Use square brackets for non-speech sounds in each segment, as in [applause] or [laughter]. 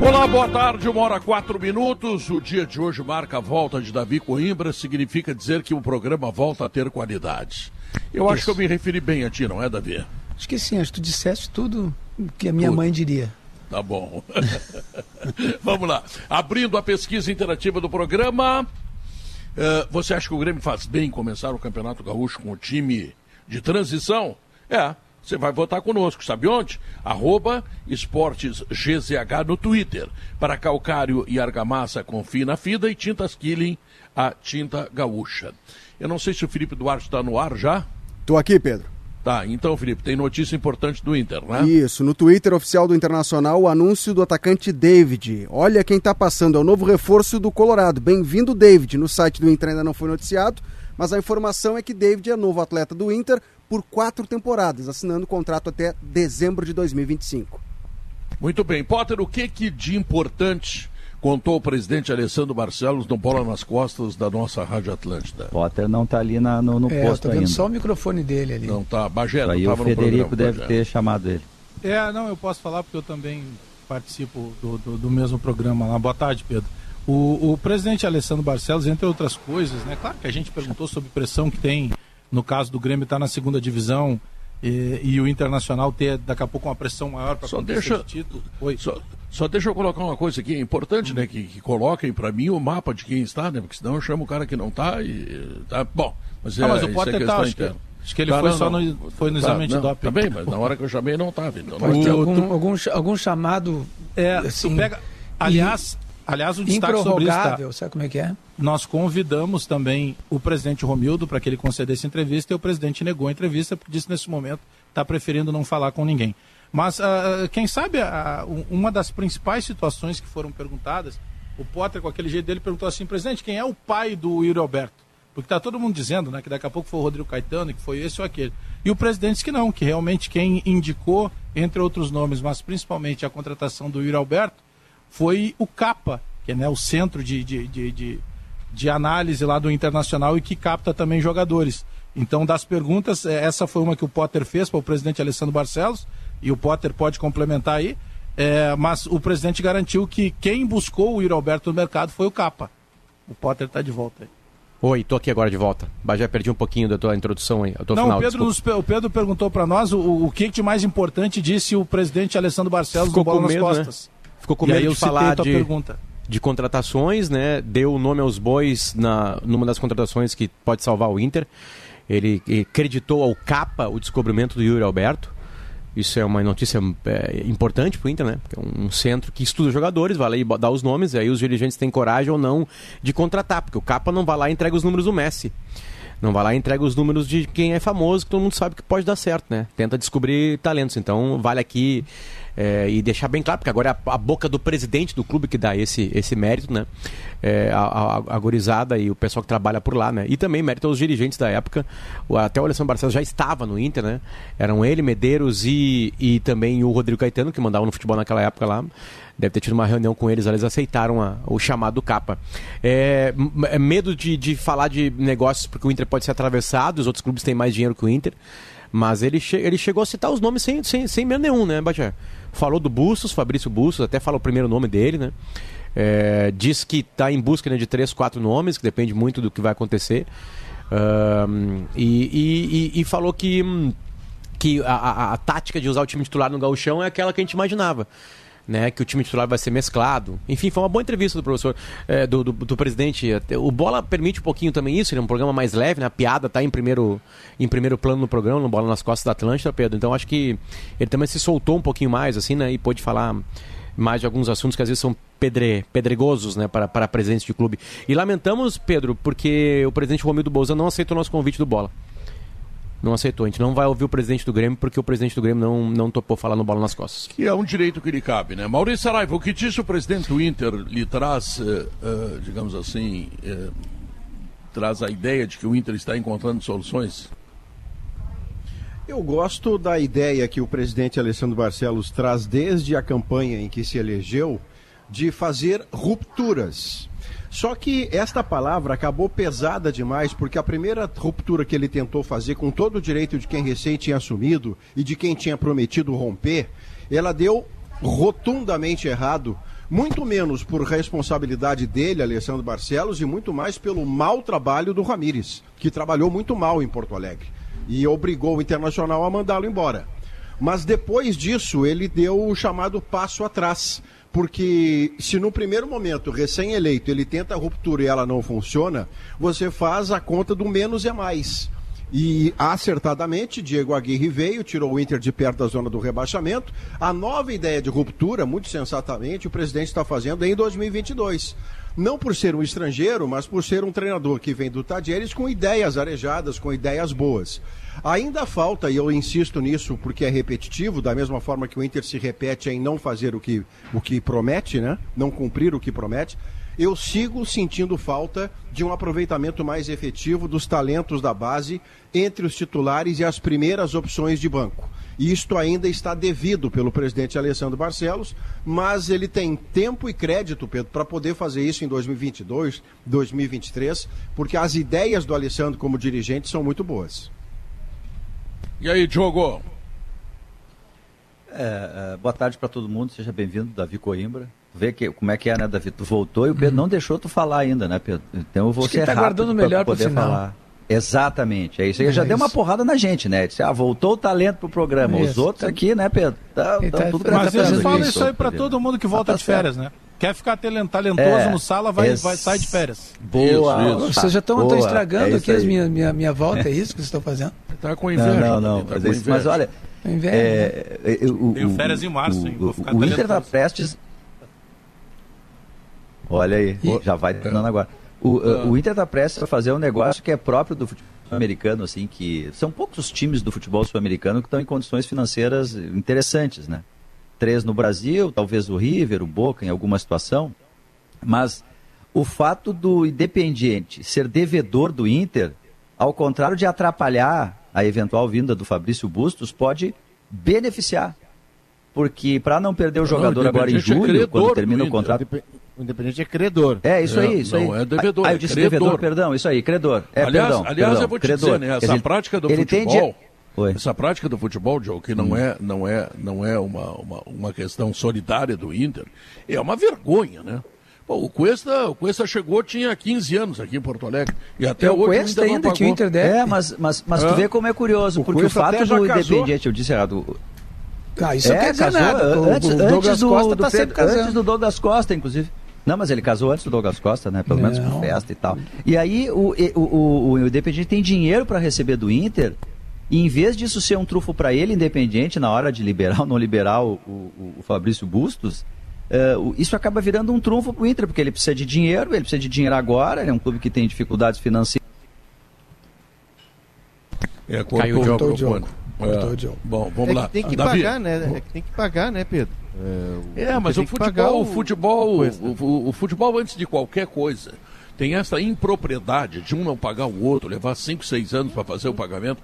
Olá, boa tarde, uma hora quatro minutos. O dia de hoje marca a volta de Davi Coimbra, significa dizer que o programa volta a ter qualidade. Eu Isso. acho que eu me referi bem a ti, não é, Davi? Acho que sim, acho que tu disseste tudo que a minha tudo. mãe diria. Tá bom. [laughs] Vamos lá. Abrindo a pesquisa interativa do programa. Uh, você acha que o Grêmio faz bem começar o Campeonato Gaúcho com o time de transição? É. Você vai votar conosco, sabe onde? Arroba Esportes GZH no Twitter. Para calcário e argamassa, confie na FIDA e tintas Killing, a tinta gaúcha. Eu não sei se o Felipe Duarte está no ar já. Estou aqui, Pedro. Tá, então, Felipe, tem notícia importante do Inter, né? Isso, no Twitter oficial do Internacional, o anúncio do atacante David. Olha quem está passando, é o novo reforço do Colorado. Bem-vindo, David. No site do Inter ainda não foi noticiado, mas a informação é que David é novo atleta do Inter, por quatro temporadas, assinando o contrato até dezembro de 2025. Muito bem. Potter, o que, que de importante contou o presidente Alessandro Barcelos no Bola nas Costas da nossa Rádio Atlântida? Potter não está ali na, no, no é, posto vendo ainda. só o microfone dele ali. Não está. Bagé, Aí o Federico deve ter chamado ele. É, não, eu posso falar porque eu também participo do, do, do mesmo programa lá. Boa tarde, Pedro. O, o, presidente Alessandro Barcelos, entre outras coisas, né? Claro que a gente perguntou sobre pressão que tem no caso do Grêmio estar tá na segunda divisão e, e, o Internacional ter daqui a pouco uma pressão maior para só deixa de título. Oi. Só, só deixa eu colocar uma coisa aqui, é importante, hum. né, que, que coloquem para mim o mapa de quem está, né, porque senão eu chamo o cara que não está e tá bom. Mas, é, mas o Potter está, acho, que, acho que ele tá, foi não, só no, foi no tá, exame de doping. Tá bem, mas na hora que eu chamei não estava. Então, o, algum, algum, algum chamado é, assim, pega, aliás, Aliás, o destaque sobre isso. Tá, sabe como é que é? Nós convidamos também o presidente Romildo para que ele concedesse entrevista e o presidente negou a entrevista, porque disse nesse momento está preferindo não falar com ninguém. Mas uh, quem sabe uh, uma das principais situações que foram perguntadas, o Potter, com aquele jeito dele, perguntou assim: presidente, quem é o pai do Yuri Alberto? Porque está todo mundo dizendo né, que daqui a pouco foi o Rodrigo Caetano, que foi esse ou aquele. E o presidente disse que não, que realmente quem indicou, entre outros nomes, mas principalmente a contratação do Yuri Alberto, foi o CAPA, que é né, o centro de, de, de, de, de análise lá do Internacional e que capta também jogadores. Então, das perguntas, é, essa foi uma que o Potter fez para o presidente Alessandro Barcelos, e o Potter pode complementar aí, é, mas o presidente garantiu que quem buscou o Iro Alberto no mercado foi o Capa. O Potter está de volta aí. Oi, estou aqui agora de volta. Mas já perdi um pouquinho da tua introdução aí. Não, final, o, Pedro nos, o Pedro perguntou para nós o, o que de mais importante disse o presidente Alessandro Barcelos Ficou no Bola nas medo, né? Costas. Né? Ficou com medo de falar de, pergunta. de contratações, né? Deu o nome aos bois na, numa das contratações que pode salvar o Inter. Ele, ele acreditou ao capa o descobrimento do Yuri Alberto. Isso é uma notícia é, importante para o Inter, né? É um centro que estuda jogadores, vai lá e dá os nomes, e aí os dirigentes têm coragem ou não de contratar, porque o Capa não vai lá e entrega os números do Messi. Não vai lá e entrega os números de quem é famoso, que todo mundo sabe que pode dar certo, né? Tenta descobrir talentos. Então, vale aqui é, e deixar bem claro, porque agora é a, a, boca do presidente do clube que dá esse, esse mérito, né? É, a, a, a gorizada e o pessoal que trabalha por lá, né? E também mérito aos dirigentes da época. O, até o Alessandro Barcelos já estava no Inter, né? Eram ele, Medeiros e, e também o Rodrigo Caetano, que mandavam no futebol naquela época lá. Deve ter tido uma reunião com eles, eles aceitaram a, o chamado capa. É, é medo de, de falar de negócios porque o Inter pode ser atravessado, os outros clubes têm mais dinheiro que o Inter. Mas ele, che ele chegou a citar os nomes sem, sem, sem medo nenhum, né, Bajé? Falou do Bustos, Fabrício Bustos, até fala o primeiro nome dele, né? É, diz que está em busca né, de três, quatro nomes, que depende muito do que vai acontecer. Um, e, e, e, falou que, que a, a, a, tática de usar o time titular no gauchão é aquela que a gente imaginava né, que o time titular vai ser mesclado. Enfim, foi uma boa entrevista do professor, é, do, do, do, presidente. O Bola permite um pouquinho também isso, ele é um programa mais leve, né? A piada está em primeiro, em primeiro plano no programa, no Bola nas Costas da Atlântida, Pedro. Então acho que ele também se soltou um pouquinho mais, assim, né? E pôde falar mais de alguns assuntos que às vezes são pedre, pedregosos né, para, para a presença de clube. E lamentamos, Pedro, porque o presidente Romildo Bolzano não aceitou o nosso convite do Bola. Não aceitou. A gente não vai ouvir o presidente do Grêmio porque o presidente do Grêmio não, não topou falar no bola nas costas. Que é um direito que lhe cabe, né? Maurício Saraiva, o que disse o presidente do Inter lhe traz, uh, uh, digamos assim, uh, traz a ideia de que o Inter está encontrando soluções? Eu gosto da ideia que o presidente Alessandro Barcelos traz desde a campanha em que se elegeu de fazer rupturas. Só que esta palavra acabou pesada demais, porque a primeira ruptura que ele tentou fazer, com todo o direito de quem recém tinha assumido e de quem tinha prometido romper, ela deu rotundamente errado, muito menos por responsabilidade dele, Alessandro Barcelos, e muito mais pelo mau trabalho do Ramires, que trabalhou muito mal em Porto Alegre e obrigou o Internacional a mandá-lo embora. Mas depois disso, ele deu o chamado passo atrás porque se no primeiro momento, recém-eleito, ele tenta a ruptura e ela não funciona, você faz a conta do menos é mais. E acertadamente, Diego Aguirre veio, tirou o Inter de perto da zona do rebaixamento. A nova ideia de ruptura, muito sensatamente, o presidente está fazendo em 2022 não por ser um estrangeiro, mas por ser um treinador que vem do Tadieres com ideias arejadas, com ideias boas. Ainda falta, e eu insisto nisso porque é repetitivo, da mesma forma que o Inter se repete em não fazer o que, o que promete, né? não cumprir o que promete, eu sigo sentindo falta de um aproveitamento mais efetivo dos talentos da base entre os titulares e as primeiras opções de banco. E isto ainda está devido pelo presidente Alessandro Barcelos, mas ele tem tempo e crédito, Pedro, para poder fazer isso em 2022, 2023, porque as ideias do Alessandro como dirigente são muito boas. E aí, Diogo? É, é, boa tarde para todo mundo, seja bem-vindo, Davi Coimbra. Vê que, como é que é, né, Davi? Tu voltou e o Pedro hum. não deixou tu falar ainda, né, Pedro? Então eu vou Acho ser tá guardando melhor para poder falar. Exatamente, é isso. Ele é já isso. deu uma porrada na gente, né? Disse, ah, voltou o talento pro programa. Os outros aqui, né, Pedro? Tá, tá tudo Mas ele fala isso aí para todo mundo que volta ah, tá de férias, certo. né? Quer ficar talentoso é, no sala, vai, vai sair de férias. Boa. Isso, isso. Vocês já estão estragando é aqui a minha, minha, minha volta, é isso que vocês estão fazendo? Tá com inveja. Não, não, não. Tá mas, mas, olha. Inveja, é, né? o, Tenho férias em março, o, hein? Vou ficar o Inter tá prestes. Olha aí, e... já vai terminando agora. O, uh, o Inter está prestes a fazer um negócio que é próprio do futebol americano, assim, que são poucos os times do futebol sul-americano que estão em condições financeiras interessantes, né? Três no Brasil, talvez o River, o Boca em alguma situação, mas o fato do Independiente ser devedor do Inter, ao contrário de atrapalhar a eventual vinda do Fabrício Bustos, pode beneficiar. Porque para não perder o jogador não, agora em julho, é quando termina o contrato. O Independente é credor. É, isso aí, isso não, aí. é devedor. Ah, eu disse credor. devedor, perdão, isso aí, credor. É, aliás, perdão, aliás perdão, eu vou te credor. dizer, né, essa ele, prática do futebol... Oi. Essa prática do futebol, Joe, que não hum. é, não é, não é uma, uma, uma questão solidária do Inter, é uma vergonha, né? Pô, o Cuesta, o Cuesta chegou, tinha 15 anos aqui em Porto Alegre. E até é, hoje o Cuesta ainda, ainda que o Inter deve. É, mas, mas, mas tu vê como é curioso, o porque Cuesta o fato do Independiente, eu disse errado. Ah, isso é, quer dizer casou, nada. Antes, o, o antes do, Costa do, tá Pedro, antes do Douglas Costa, inclusive. Não, mas ele casou antes do Douglas Costa, né? Pelo não. menos com festa e tal. E aí o, o, o, o Independiente tem dinheiro para receber do Inter. E em vez disso ser um trufo para ele, Independiente, na hora de liberar ou não liberar o, o, o Fabrício Bustos, uh, isso acaba virando um trunfo para o Inter, porque ele precisa de dinheiro, ele precisa de dinheiro agora, ele é um clube que tem dificuldades financeiras. É, Caiu o jogo. Jogo. É. Bom, vamos é lá. tem que Davi. pagar, né? É que tem que pagar, né, Pedro? É, é mas o futebol, o futebol, o, o futebol antes de qualquer coisa tem essa impropriedade de um não pagar o outro, levar 5, 6 anos para fazer o pagamento.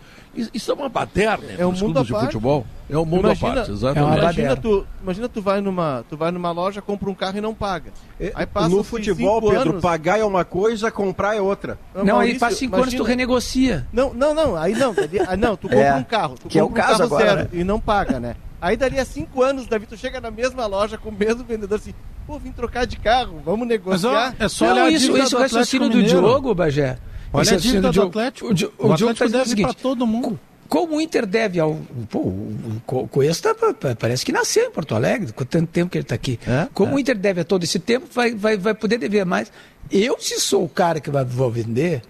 Isso é uma baderna é um mundo de futebol. É um mundo imagina, à parte, exatamente. É imagina, tu, imagina tu vai numa, tu vai numa loja, compra um carro e não paga. É, aí passa no futebol, Pedro, anos. pagar é uma coisa, comprar é outra. Não, não Maurício, aí passa 5 anos tu renegocia. Não, não, não, aí não, aí não, tu compra é, um carro, tu que compra é o caso um agora, zero né? e não paga, né? Aí daria cinco anos, Davi, tu chega na mesma loja com o mesmo vendedor assim, pô, vim trocar de carro, vamos negociar. Mas, ó, é só olhar isso, isso, o raciocínio do Diogo, Bagé. Olha a dívida do Atlético. O, o, o, o Diogo tá deve seguinte, todo mundo. Como o Inter deve ao. Pô, o, o Cuesta parece que nasceu em Porto Alegre, com tanto tempo que ele está aqui. É, Como é. o Inter deve a todo esse tempo, vai, vai, vai poder dever mais. Eu, se sou o cara que vai, vou vender,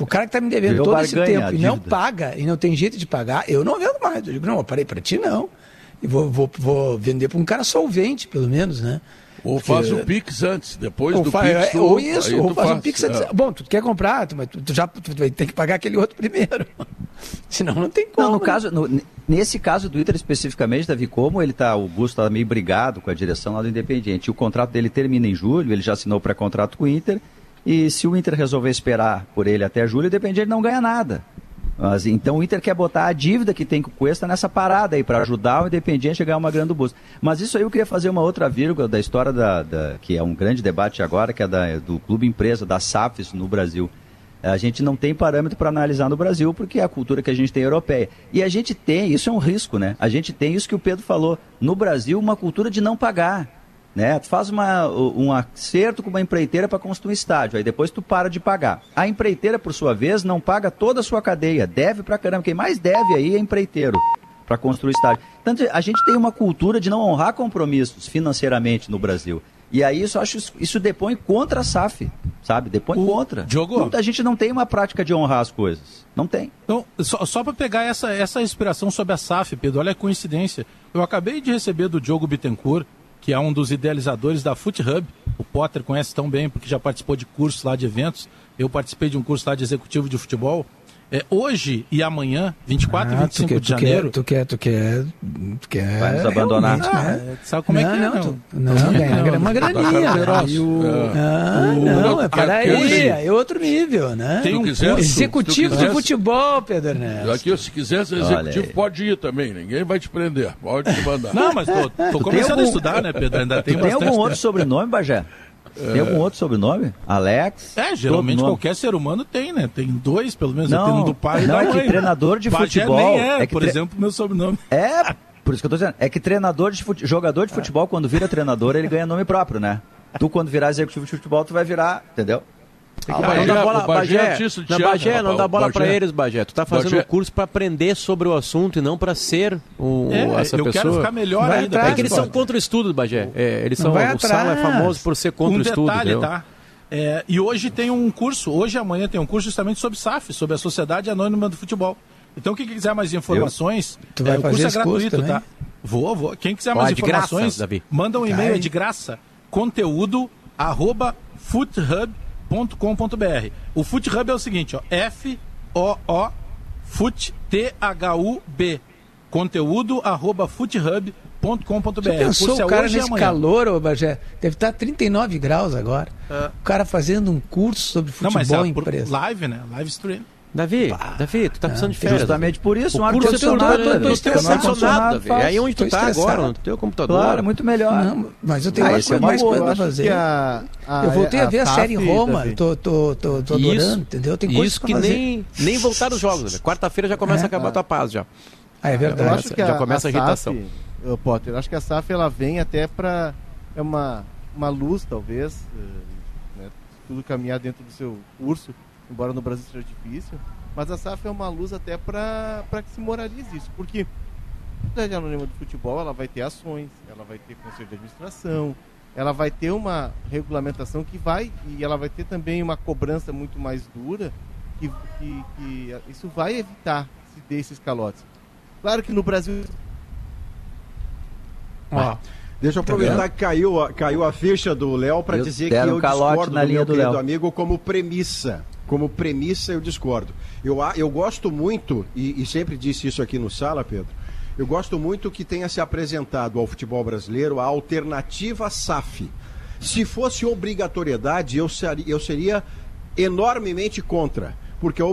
o cara que está me devendo todo esse tempo e não paga, e não tem jeito de pagar, eu não vendo mais. Eu digo, não, eu parei para ti não e vou, vou, vou vender para um cara solvente, pelo menos, né? Ou faz o Pix antes, depois ou do faz, Pix. É, ou isso, ou faz faz. o Pix antes. É. Bom, tu quer comprar, tu, tu já tu vai ter que pagar aquele outro primeiro. [laughs] Senão não tem como. Não, no né? caso, no, nesse caso do Inter especificamente, Davi, como ele tá, o Gusto está meio brigado com a direção lá do Independiente, o contrato dele termina em julho, ele já assinou pré-contrato com o Inter, e se o Inter resolver esperar por ele até julho, o Independiente não ganha nada. Mas, então o Inter quer botar a dívida que tem com o Cuesta nessa parada aí, para ajudar o Independiente a ganhar uma grande bolsa. Mas isso aí eu queria fazer uma outra vírgula da história da, da que é um grande debate agora, que é da, do clube empresa, da SAFs no Brasil. A gente não tem parâmetro para analisar no Brasil, porque é a cultura que a gente tem europeia. E a gente tem, isso é um risco, né? A gente tem isso que o Pedro falou. No Brasil, uma cultura de não pagar. Né? Tu faz uma, um acerto com uma empreiteira para construir um estádio, aí depois tu para de pagar. A empreiteira, por sua vez, não paga toda a sua cadeia, deve pra caramba. Quem mais deve aí é empreiteiro para construir estádio. Então a gente tem uma cultura de não honrar compromissos financeiramente no Brasil. E aí isso acho isso depõe contra a SAF, sabe? Depõe o contra. Diogo, a gente não tem uma prática de honrar as coisas. Não tem. Então, só, só para pegar essa, essa inspiração sobre a SAF, Pedro, olha a coincidência. Eu acabei de receber do Diogo Bittencourt que é um dos idealizadores da Foot Hub. O Potter conhece tão bem porque já participou de cursos lá de eventos. Eu participei de um curso lá de executivo de futebol. É, hoje e amanhã, 24 ah, e 25 quer, de janeiro. Tu quer, tu quer, tu quer. Vai nos abandonar. Né? Ah, sabe como não, é que é? Não, tu, não, não ganha uma graninha. O, ah, não, é para aí, é outro nível, né? Tem um quiser, executivo de futebol, Pedro Ernesto. Aqui, se quiser ser executivo, pode ir também. Ninguém vai te prender. Pode te mandar. Não, mas tô, tô começando algum... a estudar, né, Pedro? Ainda tem, tem algum outro sobrenome, Bagé? Tem algum outro sobrenome? Alex? É, geralmente qualquer ser humano tem, né? Tem dois, pelo menos. Não, tem um do pai e não, da é mãe. que treinador de Bagé futebol... é, é que por tre... exemplo, meu sobrenome. É, por isso que eu tô dizendo. É que treinador de fute... jogador de futebol, quando vira treinador, ele ganha nome próprio, né? Tu, quando virar executivo de futebol, tu vai virar, entendeu? Ah, Bagé, não dá bola, Bagé, Bagé, não, Bagé, não dá bola para eles, Bagé. Tu tá fazendo Bagé. um curso para aprender sobre o assunto e não para ser o, é, essa eu pessoa. Eu quero ficar melhor vai ainda. É que eles são contra o estudo, Bagé. É, eles são, o Sala é famoso por ser contra um o estudo. Detalhe, entendeu? tá? É, e hoje tem um curso, hoje e amanhã tem um curso justamente sobre SAF, sobre a Sociedade Anônima do Futebol. Então, quem quiser mais informações, tu vai é, o fazer curso é gratuito, curso tá? Vou, vou. Quem quiser mais Ó, informações, graça, manda um e-mail, é de graça, conteúdo arroba foothub.com.br. O Foot Hub é o seguinte, ó, F-O-O, Foot, T-H-U-B, conteúdo arroba foothub.com.br. Pensou, é o cara nesse calor, ô Bagé, deve estar 39 graus agora. É. O cara fazendo um curso sobre futebol Não, mas é, empresa. Live, né? Live stream. Davi, Davi, tu tá precisando de férias. Justamente por isso, o um ar-condicionado. Eu tô estressado, Davi. É aí onde tu tá agora, no teu computador. Claro, muito melhor. Não, mas eu tenho ah, mais, mais coisa pra fazer. A, a, eu voltei a, a ver a, série Roma, tô, tô, tô, tô adorando, isso, entendeu? Tem coisas Isso que nem, nem voltar os jogos. Quarta-feira já começa é, a acabar a tua paz já. Ah, é verdade. Eu acho que já começa a, agitação. Potter, eu acho que a SAF ela vem até para é uma, uma luz, talvez, né, tudo caminhar dentro do seu curso, embora no Brasil seja difícil mas a SAF é uma luz até para que se moralize isso, porque a Sociedade Anônima do Futebol ela vai ter ações, ela vai ter conselho de administração, ela vai ter uma regulamentação que vai, e ela vai ter também uma cobrança muito mais dura, que, que, que isso vai evitar se dê esses calotes. Claro que no Brasil. Ó, Deixa eu tá aproveitar que caiu, caiu a ficha do Léo para dizer que eu discordo na do linha meu do querido Léo. amigo como premissa. Como premissa, eu discordo. Eu, eu gosto muito, e, e sempre disse isso aqui no Sala, Pedro, eu gosto muito que tenha se apresentado ao futebol brasileiro a alternativa SAF. Se fosse obrigatoriedade, eu seria, eu seria enormemente contra. Porque a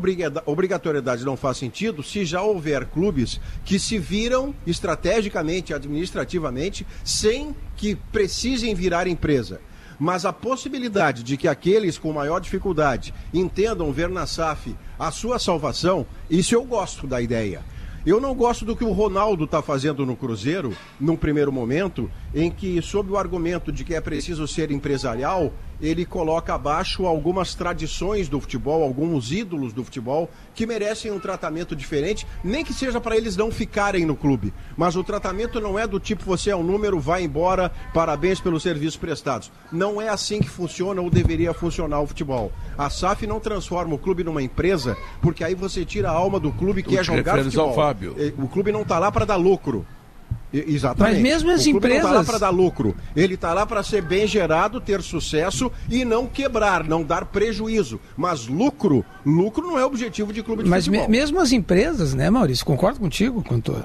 obrigatoriedade não faz sentido se já houver clubes que se viram estrategicamente, administrativamente, sem que precisem virar empresa. Mas a possibilidade de que aqueles com maior dificuldade entendam ver na SAF a sua salvação, isso eu gosto da ideia. Eu não gosto do que o Ronaldo está fazendo no Cruzeiro, num primeiro momento, em que, sob o argumento de que é preciso ser empresarial, ele coloca abaixo algumas tradições do futebol, alguns ídolos do futebol, que merecem um tratamento diferente, nem que seja para eles não ficarem no clube. Mas o tratamento não é do tipo você é um número, vai embora, parabéns pelos serviços prestados. Não é assim que funciona ou deveria funcionar o futebol. A SAF não transforma o clube numa empresa, porque aí você tira a alma do clube que é jogar futebol. Fábio. O clube não está lá para dar lucro. Exatamente. Mas mesmo as empresas. Não está lá para dar lucro. Ele está lá para ser bem gerado, ter sucesso e não quebrar, não dar prejuízo. Mas lucro, lucro não é objetivo de clube de mas futebol. Mas me, mesmo as empresas, né, Maurício? Concordo contigo quanto a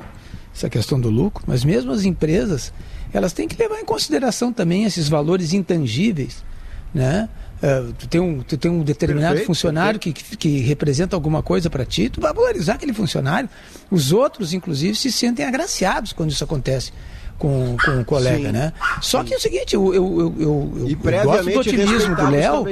essa questão do lucro, mas mesmo as empresas, elas têm que levar em consideração também esses valores intangíveis, né? Uh, tu, tem um, tu tem um determinado perfeito, funcionário que, que, que, representa alguma coisa para ti, tu vai valorizar aquele funcionário. Os outros, inclusive, se sentem agraciados quando isso acontece com, com um colega, Sim. né? Só que é o seguinte, eu, eu, eu, eu, e eu gosto do otimismo do Léo.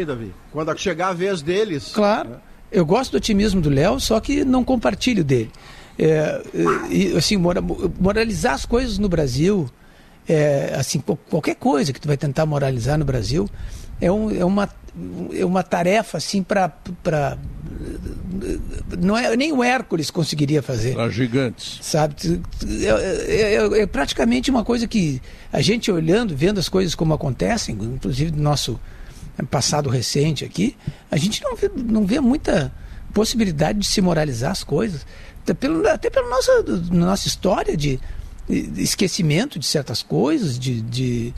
Quando chegar a vez deles. Claro. Né? Eu gosto do otimismo do Léo, só que não compartilho dele. É, e, assim, moralizar as coisas no Brasil, é, assim, qualquer coisa que tu vai tentar moralizar no Brasil, é, um, é, uma, é uma tarefa assim para não é nem o Hércules conseguiria fazer. Para gigantes. Sabe? É, é, é, é, praticamente uma coisa que a gente olhando, vendo as coisas como acontecem, inclusive no nosso passado recente aqui, a gente não vê, não vê muita possibilidade de se moralizar as coisas. Até, pelo, até pela nossa, nossa história de, esquecimento de certas coisas, de, de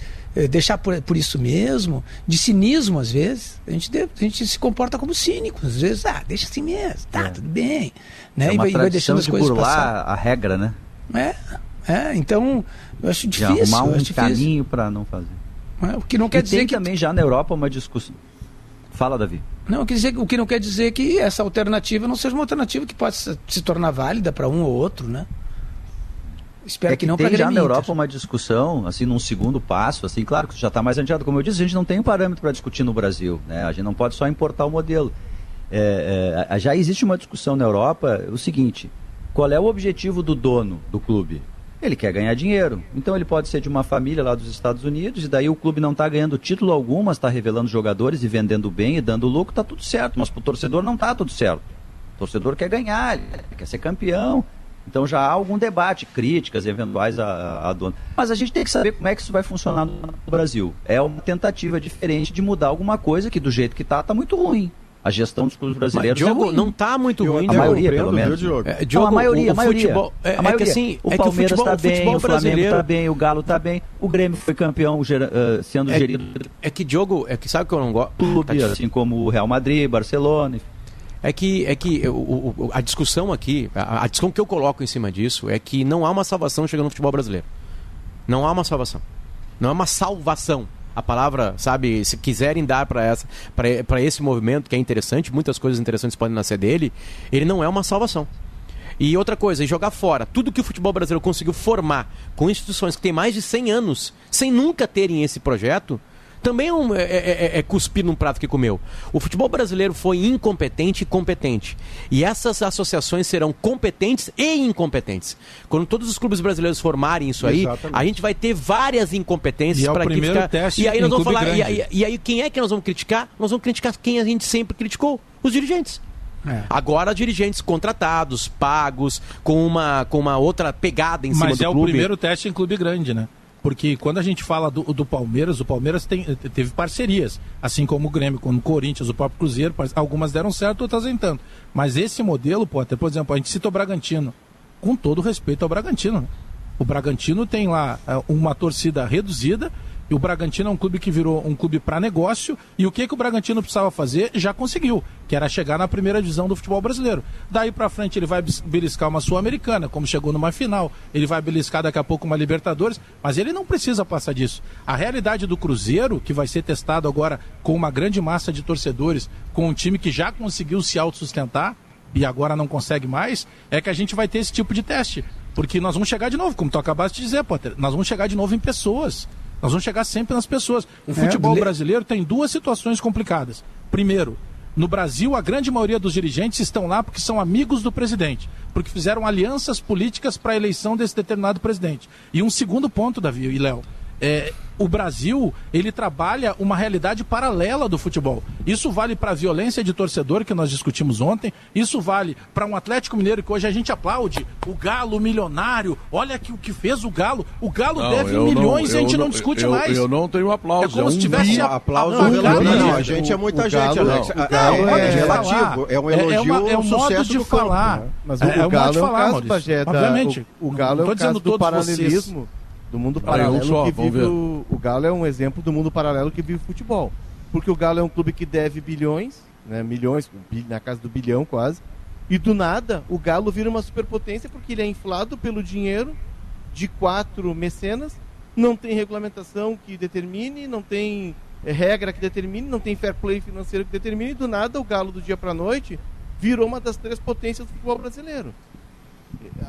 deixar por, por isso mesmo, de cinismo às vezes. A gente, a gente se comporta como cínico, às vezes, ah, deixa assim mesmo, tá, é. tudo bem. Né? É uma e vai, deixando as de coisas burlar passar. a regra, né? É, é, então eu acho difícil. De arrumar um caminho para não fazer. É, o que não quer e dizer tem que também já na Europa uma discussão. Fala, Davi. Não, dizer, o que não quer dizer que essa alternativa não seja uma alternativa que pode se tornar válida para um ou outro, né? Espero é que, que não tem já na Europa uma discussão, assim, num segundo passo, assim, claro que já está mais adiantado. Como eu disse, a gente não tem um parâmetro para discutir no Brasil, né? A gente não pode só importar o modelo. É, é, já existe uma discussão na Europa, o seguinte, qual é o objetivo do dono do clube? Ele quer ganhar dinheiro. Então ele pode ser de uma família lá dos Estados Unidos, e daí o clube não está ganhando título algum, mas está revelando jogadores e vendendo bem e dando lucro, está tudo certo. Mas para o torcedor não está tudo certo. O torcedor quer ganhar, ele quer ser campeão, então já há algum debate, críticas eventuais a, a dona. Mas a gente tem que saber como é que isso vai funcionar no Brasil. É uma tentativa diferente de mudar alguma coisa que do jeito que está, está muito ruim. A gestão dos clubes brasileiros Mas, Diogo, é não está muito ruim. A maioria, pelo menos. Viu, Diogo? É, Diogo, não, a maioria, o, a maioria. Futebol, é, a maioria. É que assim, o Palmeiras está bem, o Flamengo está bem, o Galo está bem, o Grêmio foi campeão uh, sendo é, gerido. É que, Diogo, é que sabe que eu não gosto? Clube, tá assim como o Real Madrid, Barcelona, enfim. É que, é que o, o, a discussão aqui, a, a, discussão que eu coloco em cima disso é que não há uma salvação chegando no futebol brasileiro. Não há uma salvação. Não é uma salvação. A palavra, sabe, se quiserem dar para esse movimento que é interessante, muitas coisas interessantes podem nascer dele, ele não é uma salvação. E outra coisa, jogar fora tudo que o futebol brasileiro conseguiu formar com instituições que têm mais de 100 anos, sem nunca terem esse projeto, também é, um, é, é, é, cuspir num prato que comeu. O futebol brasileiro foi incompetente e competente. E essas associações serão competentes e incompetentes. Quando todos os clubes brasileiros formarem isso aí, Exatamente. a gente vai ter várias incompetências para é criticar. Teste e aí nós vamos falar. E aí, e aí, quem é que nós vamos criticar? Nós vamos criticar quem a gente sempre criticou: os dirigentes. É. Agora, dirigentes contratados, pagos, com uma, com uma outra pegada em Mas cima do clube. Mas é o primeiro teste em clube grande, né? Porque quando a gente fala do, do Palmeiras, o Palmeiras tem, teve parcerias, assim como o Grêmio, como o Corinthians, o próprio Cruzeiro, algumas deram certo, outras nem tanto. Mas esse modelo, até, por exemplo, a gente cita o Bragantino, com todo respeito ao Bragantino. Né? O Bragantino tem lá é, uma torcida reduzida e o Bragantino é um clube que virou um clube para negócio. E o que, que o Bragantino precisava fazer, já conseguiu, que era chegar na primeira divisão do futebol brasileiro. Daí para frente ele vai beliscar uma Sul-Americana, como chegou numa final. Ele vai beliscar daqui a pouco uma Libertadores, mas ele não precisa passar disso. A realidade do Cruzeiro, que vai ser testado agora com uma grande massa de torcedores, com um time que já conseguiu se autossustentar e agora não consegue mais, é que a gente vai ter esse tipo de teste. Porque nós vamos chegar de novo, como tu acabaste de dizer, Potter, nós vamos chegar de novo em pessoas. Nós vamos chegar sempre nas pessoas. O é, futebol brasileiro tem duas situações complicadas. Primeiro, no Brasil, a grande maioria dos dirigentes estão lá porque são amigos do presidente, porque fizeram alianças políticas para a eleição desse determinado presidente. E um segundo ponto, Davi e Léo, é, o Brasil ele trabalha uma realidade paralela do futebol. Isso vale para a violência de torcedor que nós discutimos ontem. Isso vale para um Atlético Mineiro que hoje a gente aplaude. O Galo milionário. Olha que o que fez o Galo. O Galo não, deve milhões não, e a gente não, não discute eu, mais. Eu não tenho aplauso. É como é um se tivesse a... aplauso. Não, não, não, a gente é muita gente, Alex. O Galo é, relativo. É um elogio. É, uma, é um modo de falar. Mas o, Galo é um caso, Obviamente. O, Galo é um caso do paralelismo Do mundo paralelo só, que vive o, o Galo é um exemplo do mundo paralelo que vive o futebol. Porque o Galo é um clube que deve bilhões, né, milhões, na casa do bilhão quase, e do nada o Galo vira uma superpotência porque ele é inflado pelo dinheiro de quatro mecenas, não tem regulamentação que determine, não tem é, regra que determine, não tem fair play financeiro que determine, e do nada o Galo do dia para noite virou uma das três potências do futebol brasileiro.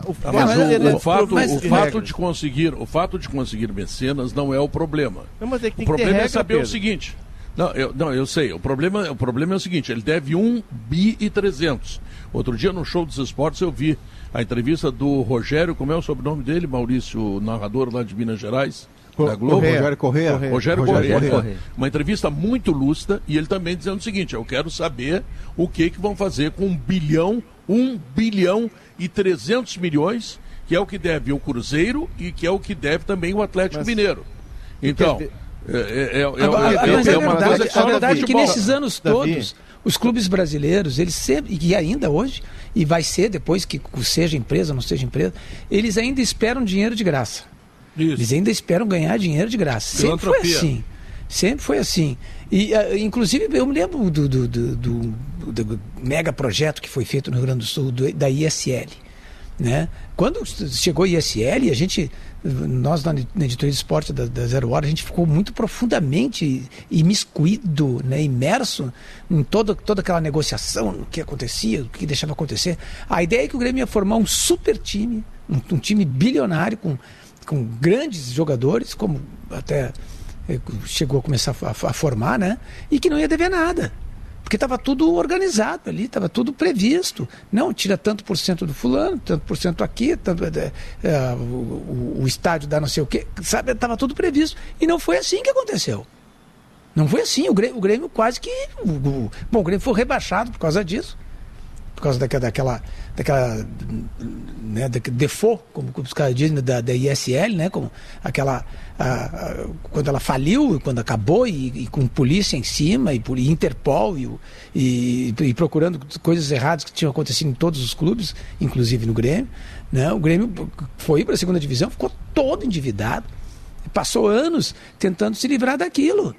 O, ah, mas o, o, o fato, o fato de conseguir, o fato de conseguir mecenas não é o problema. Não, é o problema é regra, é saber Pedro. o seguinte. Não eu, não, eu sei. O problema, o problema é o seguinte: ele deve 1 bi e 300. Outro dia no show dos esportes eu vi a entrevista do Rogério, como é o sobrenome dele, Maurício, narrador lá de Minas Gerais da Globo. Rogério Correia. Rogério, Rogério Correia. Correia. Uma entrevista muito lúcida e ele também dizendo o seguinte: eu quero saber o que, que vão fazer com um bilhão, um bilhão e 300 milhões, que é o que deve o Cruzeiro e que é o que deve também o Atlético Mas, Mineiro. Então. É, é, é, Agora, é, é, é uma verdade, coisa a verdade é que nesses anos todos, os clubes brasileiros, eles sempre, e ainda hoje, e vai ser depois que seja empresa, não seja empresa, eles ainda esperam dinheiro de graça. Isso. Eles ainda esperam ganhar dinheiro de graça. Sempre foi assim. Sempre foi assim. E, uh, inclusive, eu me lembro do, do, do, do, mega projeto que foi feito no Rio Grande do Sul, da ISL. Né? Quando chegou a ISL, a gente, nós na, editoria de esporte da, da, Zero Hora, a gente ficou muito profundamente imiscuído, né? imerso em toda, toda aquela negociação, o que acontecia, o que deixava acontecer. A ideia é que o Grêmio ia formar um super time, um, um time bilionário com com grandes jogadores, como até eh, chegou a começar a, formar, né? E que não ia dever nada. Porque estava tudo organizado ali, estava tudo previsto. Não, tira tanto por cento do fulano, tanto por cento aqui, tanto, é, é, o, o, o, estádio dá não sei o quê, sabe? Estava tudo previsto. E não foi assim que aconteceu. Não foi assim. O Grêmio, o Grêmio quase que. O, bom, o Grêmio foi rebaixado por causa disso por causa daquela, daquela, daquela né, default, como, como os caras dizem, da, da ISL, né, como aquela, a, a, quando ela faliu, quando acabou, e, e, com polícia em cima, e e Interpol, e, e, e, procurando coisas erradas que tinham acontecido em todos os clubes, inclusive no Grêmio. Né, o Grêmio foi para a segunda divisão, ficou todo endividado, passou anos tentando se livrar daquilo.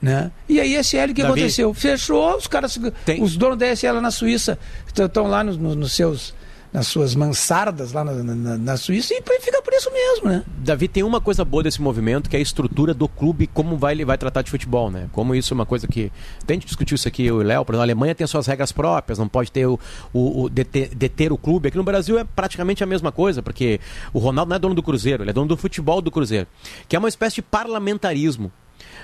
Né? E a ISL, o que Davi, aconteceu? Fechou, os caras, tem... os donos da ISL na Suíça estão lá nos, nos seus nas suas mansardas lá na, na, na, Suíça e fica por isso mesmo, né? Davi, tem uma coisa boa desse movimento que é a estrutura do clube, como vai, ele vai tratar de futebol, né? Como isso é uma coisa que. Tem que discutir isso aqui, o Léo, por exemplo, a Alemanha tem suas regras próprias, não pode ter o, o, o deter, deter, o clube. Aqui no Brasil é praticamente a mesma coisa, porque o Ronaldo não é dono do Cruzeiro, ele é dono do futebol do Cruzeiro, que é uma espécie de parlamentarismo.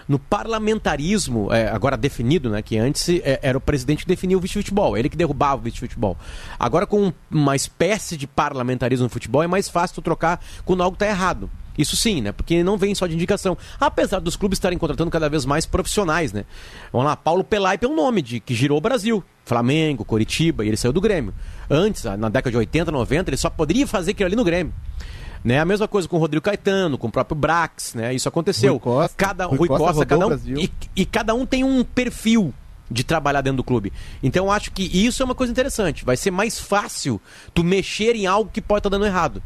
No parlamentarismo, é, agora definido, né, que antes é, era o presidente que definia o vice-futebol, ele que derrubava o vice-futebol. Agora, com uma espécie de parlamentarismo no futebol, é mais fácil tu trocar quando algo está errado. Isso sim, né? Porque não vem só de indicação. Apesar dos clubes estarem contratando cada vez mais profissionais, né? Vamos lá, Paulo Pelaipe é um nome de, que girou o Brasil. Flamengo, Coritiba, e ele saiu do Grêmio. Antes, na década de 80, 90, ele só poderia fazer aquilo ali no Grêmio. Né? A mesma coisa com o Rodrigo Caetano, com o próprio Brax, né? Isso aconteceu. Rui Costa, cada Rui, Rui Costa, Costa cada um e, e cada um tem um perfil de trabalhar dentro do clube. Então eu acho que isso é uma coisa interessante. Vai ser mais fácil tu mexer em algo que pode estar tá dando errado.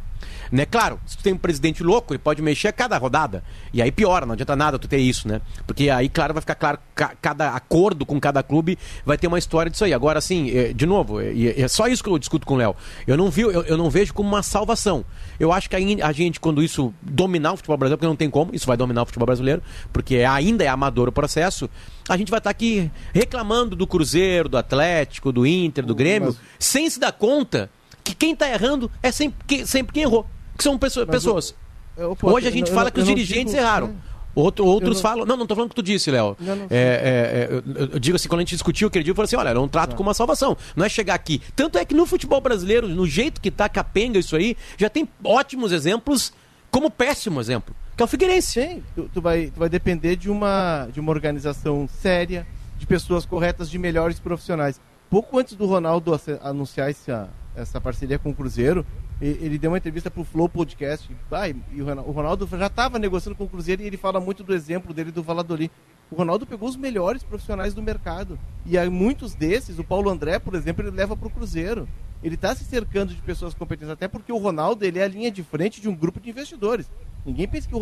Né? Claro, se tu tem um presidente louco, ele pode mexer a cada rodada. E aí piora, não adianta nada tu ter isso, né? Porque aí, claro, vai ficar claro, cada acordo com cada clube vai ter uma história disso aí. Agora, assim, é, de novo, é, é só isso que eu discuto com o Léo. Eu não vi, eu, eu, não vejo como uma salvação. Eu acho que a, a gente, quando isso dominar o futebol brasileiro, porque não tem como, isso vai dominar o futebol brasileiro, porque ainda é amador o processo, a gente vai estar aqui reclamando do Cruzeiro, do Atlético, do Inter, do Grêmio, Mas... sem se dar conta que quem está errando é sempre, sempre quem errou que são pessoas. pessoas. Eu, eu, Hoje a gente eu, fala que os dirigentes digo, erraram. É. Outro, outros não... falam. Não, não estou falando o que tu disse, Léo. É, é, é, eu, eu, digo assim, quando a gente discutiu aquele dia, eu falei assim: olha, era um trato com uma salvação. Não é chegar aqui. Tanto é que no futebol brasileiro, no jeito que tá capenga isso aí, já tem ótimos exemplos, como péssimo exemplo, que é o Figueirense. Sim, tu, tu, vai, tu vai depender de uma, de uma organização séria, de pessoas corretas, de melhores profissionais. Pouco antes do Ronaldo anunciar essa, essa parceria com o Cruzeiro, ele deu uma entrevista para o Flow Podcast. Ah, e o Ronaldo já estava negociando com o Cruzeiro e ele fala muito do exemplo dele do Valladolid. O Ronaldo pegou os melhores profissionais do mercado. E aí, muitos desses, o Paulo André, por exemplo, ele leva para o Cruzeiro. Ele está se cercando de pessoas competentes, até porque o Ronaldo ele é a linha de frente de um grupo de investidores. Ninguém pensa que o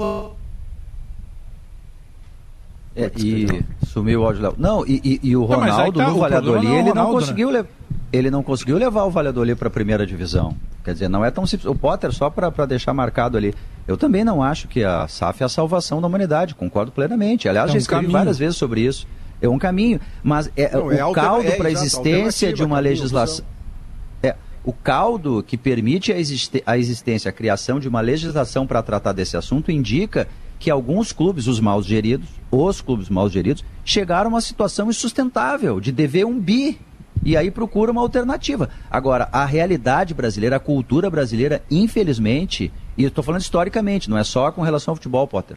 é, e sumiu o áudio Léo. Não, e, e, e o Ronaldo não, tá, no Valladolid, ele não, Ronaldo, conseguiu né? Ele não conseguiu levar o Valladolid para a primeira divisão. Quer dizer, não é tão simples. O Potter, só para deixar marcado ali, eu também não acho que a SAF é a salvação da humanidade, concordo plenamente. Aliás, é um já escrevi caminho. várias vezes sobre isso. É um caminho, mas é, não, o é caldo é, para a existência de uma legislação. É, o caldo que permite a, a existência, a criação de uma legislação para tratar desse assunto indica que alguns clubes, os mal geridos, os clubes mal geridos, chegaram a uma situação insustentável de dever um bi. E aí procura uma alternativa. Agora, a realidade brasileira, a cultura brasileira, infelizmente, e eu estou falando historicamente, não é só com relação ao futebol, Potter,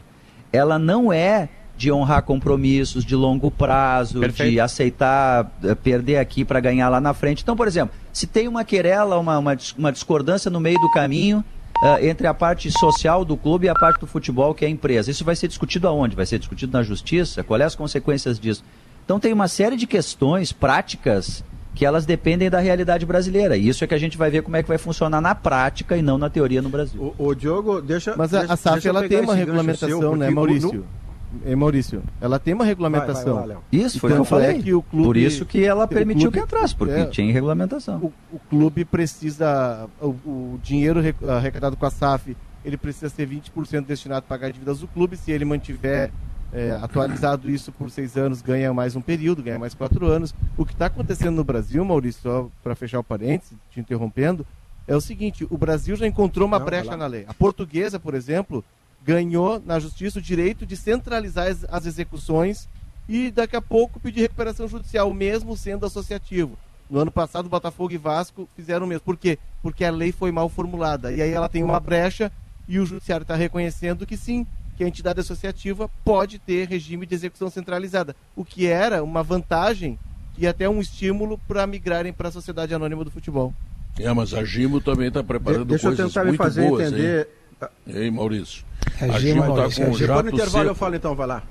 ela não é de honrar compromissos de longo prazo, Perfeito. de aceitar eh, perder aqui para ganhar lá na frente. Então, por exemplo, se tem uma querela, uma, uma, uma discordância no meio do caminho, uh, entre a parte social do clube e a parte do futebol, que é a empresa. Isso vai ser discutido aonde? Vai ser discutido na justiça? Quais as consequências disso? Então tem uma série de questões práticas que elas dependem da realidade brasileira. E isso é que a gente vai ver como é que vai funcionar na prática e não na teoria no Brasil. O, o Diogo, deixa. Mas a, deixa, a SAF ela tem uma regulamentação, seu, né, Maurício? No... É, Maurício, ela tem uma regulamentação. Vai, vai lá, isso foi o que eu falei. É que o clube, Por isso que ela permitiu clube, que entrasse, porque é, tinha regulamentação. O, o clube precisa, o, o, dinheiro arrecadado com a SAF, ele precisa ser 20% destinado a pagar dívidas do clube. Se ele mantiver é, atualizado isso por seis anos, ganha mais um período, ganha mais quatro anos. O que está acontecendo no Brasil, Maurício, só para fechar o parênteses, te interrompendo, é o seguinte: o Brasil já encontrou uma Não, brecha na lei. A portuguesa, por exemplo, ganhou na justiça o direito de centralizar as, as execuções e daqui a pouco pedir recuperação judicial, mesmo sendo associativo. No ano passado, Botafogo e Vasco fizeram o mesmo. Por quê? Porque a lei foi mal formulada. E aí ela tem uma brecha e o judiciário está reconhecendo que sim, que a entidade associativa pode ter regime de execução centralizada, o que era uma vantagem e até um estímulo para migrarem para a sociedade anônima do futebol. É, mas a Gimo também está preparando de deixa coisas eu tentar me fazer boas, entender. Hein? Ei, Maurício. A Gimo está com um jato no intervalo seco. eu falo então, vai lá.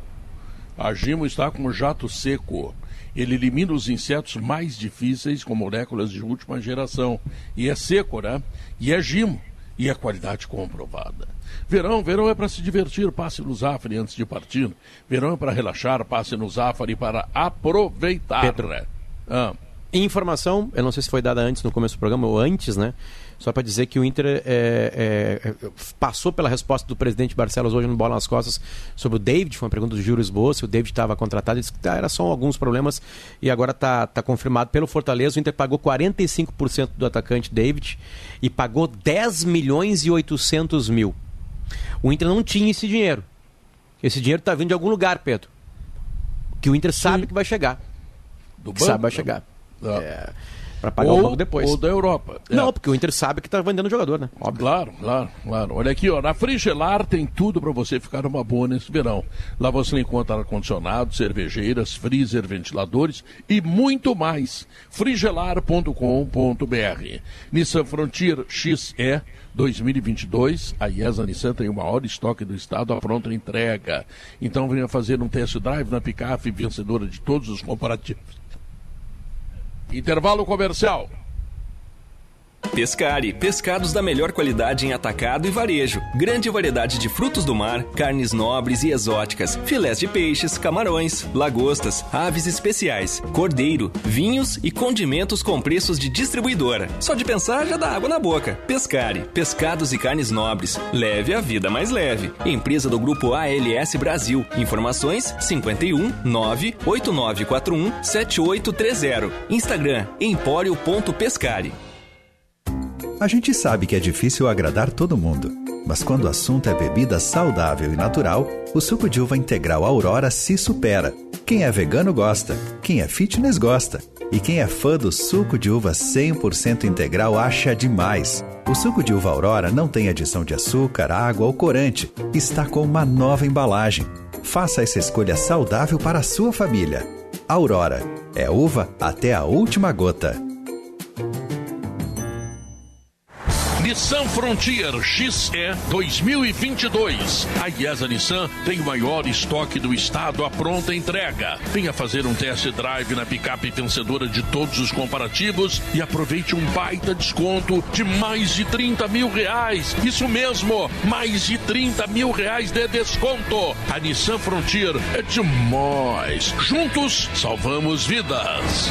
A Gimo está com um jato seco. Ele elimina os insetos mais difíceis com moléculas de última geração. E é seco, né? E é Gimo. E é qualidade comprovada. Verão, verão é para se divertir, passe no Zafari antes de partir. Verão é para relaxar, passe no Zafari para aproveitar. Pedro. Ah. Informação, eu não sei se foi dada antes no começo do programa ou antes, né? Só para dizer que o Inter é, é, é, passou pela resposta do presidente Barcelos hoje no Bola nas Costas sobre o David, foi uma pergunta do Júlio Esboço, se o David estava contratado, ele disse que era só alguns problemas e agora está tá confirmado pelo Fortaleza. O Inter pagou 45% do atacante David e pagou 10 milhões e 800 mil. O Inter não tinha esse dinheiro. Esse dinheiro está vindo de algum lugar, Pedro. Que o Inter sabe Sim. que vai chegar. Do banco, sabe vai chegar. É para pagar ou, um pouco depois. Ou da Europa. Não, é. porque o Inter sabe que está vendendo jogador, né? Óbvio. Claro, claro, claro. Olha aqui, ó, na Frigelar tem tudo para você ficar uma boa nesse verão. Lá você encontra ar-condicionado, cervejeiras, freezer, ventiladores e muito mais. frigelar.com.br. Nissan Frontier XE 2022, a IESA Nissan tem o maior estoque do estado à pronta entrega. Então venha fazer um test drive na picape vencedora de todos os comparativos Intervalo comercial. Pescari, pescados da melhor qualidade em atacado e varejo. Grande variedade de frutos do mar, carnes nobres e exóticas, filés de peixes, camarões, lagostas, aves especiais, cordeiro, vinhos e condimentos com preços de distribuidora. Só de pensar já dá água na boca. Pescari, pescados e carnes nobres. Leve a vida mais leve. Empresa do grupo ALS Brasil. Informações 51 98941 7830. Instagram empório.pescari. A gente sabe que é difícil agradar todo mundo, mas quando o assunto é bebida saudável e natural, o suco de uva integral Aurora se supera. Quem é vegano gosta, quem é fitness gosta, e quem é fã do suco de uva 100% integral acha demais. O suco de uva Aurora não tem adição de açúcar, água ou corante. Está com uma nova embalagem. Faça essa escolha saudável para a sua família. Aurora é uva até a última gota. Nissan Frontier XE 2022. A IESA Nissan tem o maior estoque do estado à pronta entrega. Venha fazer um test drive na picape vencedora de todos os comparativos e aproveite um baita desconto de mais de 30 mil reais. Isso mesmo, mais de 30 mil reais de desconto. A Nissan Frontier é demais. Juntos, salvamos vidas.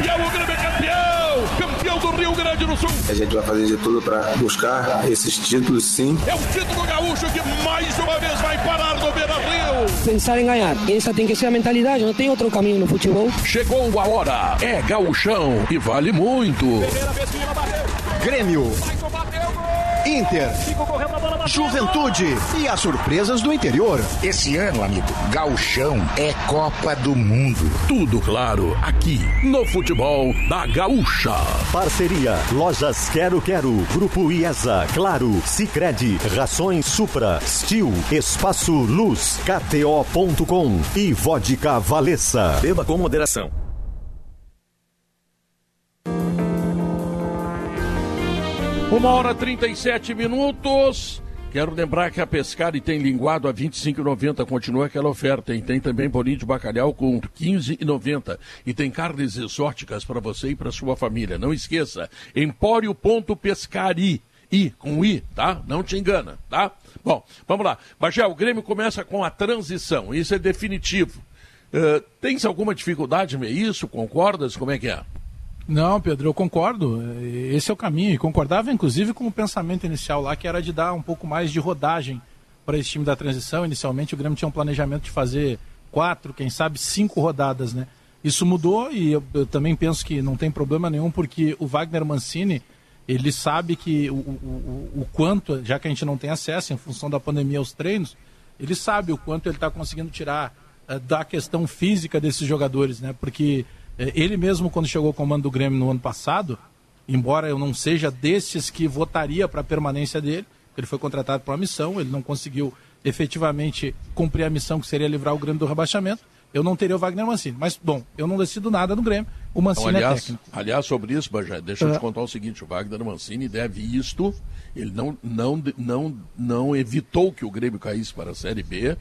É campeão, o Grêmio é campeão! Campeão do Rio Grande do Sul! A gente vai fazer de tudo para buscar esses títulos, sim. É o título gaúcho que mais uma vez vai parar no Beira Rio! Pensar em ganhar, essa tem que ser a mentalidade, não tem outro caminho no futebol. Chegou a hora, é gauchão e vale muito! Grêmio! Inter, Juventude e as surpresas do interior. Esse ano, amigo, Gauchão é Copa do Mundo. Tudo claro aqui no futebol da Gaúcha. Parceria Lojas Quero Quero, Grupo IESA, Claro, Sicredi, Rações Supra, Stil, Espaço Luz, KTO.com e Vodka Valessa. Beba com moderação. Uma hora 37 minutos. Quero lembrar que a Pescari tem linguado a R$ 25,90. Continua aquela oferta. E tem também bolinho de bacalhau com R$ 15,90. E tem carnes exóticas para você e para sua família. Não esqueça, empório.pescari. I, com I, tá? Não te engana, tá? Bom, vamos lá. Bagé, o Grêmio começa com a transição. Isso é definitivo. Uh, tens alguma dificuldade em isso? Concordas? Como é que é? Não, Pedro, eu concordo. Esse é o caminho. E concordava, inclusive, com o pensamento inicial lá, que era de dar um pouco mais de rodagem para esse time da transição. Inicialmente, o Grêmio tinha um planejamento de fazer quatro, quem sabe cinco rodadas, né? Isso mudou e eu, eu também penso que não tem problema nenhum, porque o Wagner Mancini, ele sabe que o, o, o, quanto, já que a gente não tem acesso em função da pandemia aos treinos, ele sabe o quanto ele está conseguindo tirar uh, da questão física desses jogadores, né? Porque é, ele mesmo, quando chegou ao comando do Grêmio no ano passado, embora eu não seja desses que votaria para a permanência dele, ele foi contratado para uma missão, ele não conseguiu efetivamente cumprir a missão que seria livrar o Grêmio do rebaixamento, eu não teria o Wagner Mancini. Mas, bom, eu não decido nada no Grêmio, o Mancini então, aliás, é técnico. Aliás, sobre isso, Bajé, deixa eu te contar o seguinte, o Wagner Mancini deve isto, ele não, não, não, não evitou que o Grêmio caísse para a Série B,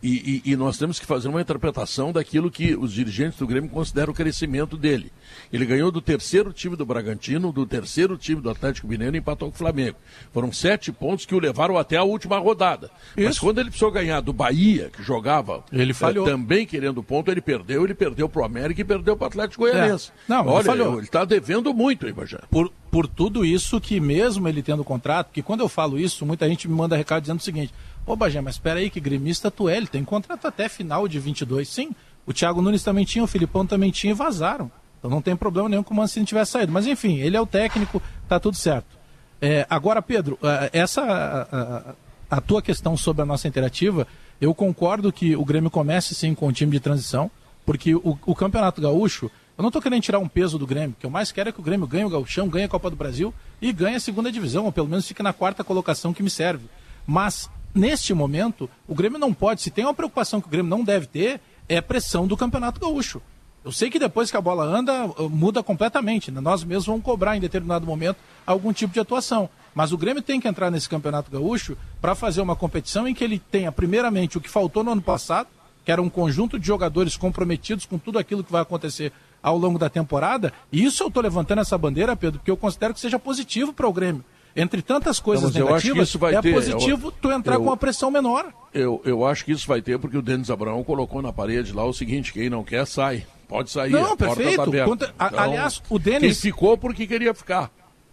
E, e, e, nós temos que fazer uma interpretação daquilo que os dirigentes do Grêmio consideram o crescimento dele. Ele ganhou do terceiro time do Bragantino, do terceiro time do Atlético Mineiro e empatou com o Flamengo. Foram sete pontos que o levaram até a última rodada. Isso. Mas quando ele precisou ganhar do Bahia, que jogava ele falhou. É, também querendo ponto, ele perdeu, ele perdeu para o América e perdeu para o Atlético Goianiense. É. Não, Olha, ele está devendo muito, hein, Bajé? Por, por tudo isso que mesmo ele tendo contrato, que quando eu falo isso, muita gente me manda recado dizendo o seguinte, Ô, Bagé, mas espera aí que gremista tu é, ele tem contrato até final de 22. Sim, o Thiago Nunes também tinha, o Filipão também tinha e vazaram. Então não tem problema nenhum que o Mancini tivesse saído. Mas enfim, ele é o técnico, tá tudo certo. É, agora, Pedro, essa a, a, tua questão sobre a nossa interativa, eu concordo que o Grêmio comece sim com o time de transição, porque o, o Campeonato Gaúcho, eu não estou querendo tirar um peso do Grêmio, o que eu mais quero é que o Grêmio ganhe o Gauchão, ganhe a Copa do Brasil e ganhe a segunda divisão, ou pelo menos fique na quarta colocação que me serve. Mas neste momento, o Grêmio não pode, se tem uma preocupação que o Grêmio não deve ter, é pressão do Campeonato Gaúcho. Eu sei que depois que a bola anda, uh, muda completamente. Né? Nós mesmos vamos cobrar em determinado momento algum tipo de atuação. Mas o Grêmio tem que entrar nesse Campeonato Gaúcho para fazer uma competição em que ele tenha, primeiramente, o que faltou no ano passado, que era um conjunto de jogadores comprometidos com tudo aquilo que vai acontecer ao longo da temporada. E isso eu estou levantando essa bandeira, Pedro, porque eu considero que seja positivo para o Grêmio entre tantas coisas então, negativas, é ter, positivo eu, tu entrar eu, com uma pressão menor. Eu, eu acho que isso vai ter porque o Denis Abraão colocou na parede lá o seguinte, quem não quer sai. Pode sair, não, perfeito. Tá Conta, então, aliás, o Denis... Quem ficou porque queria ficar.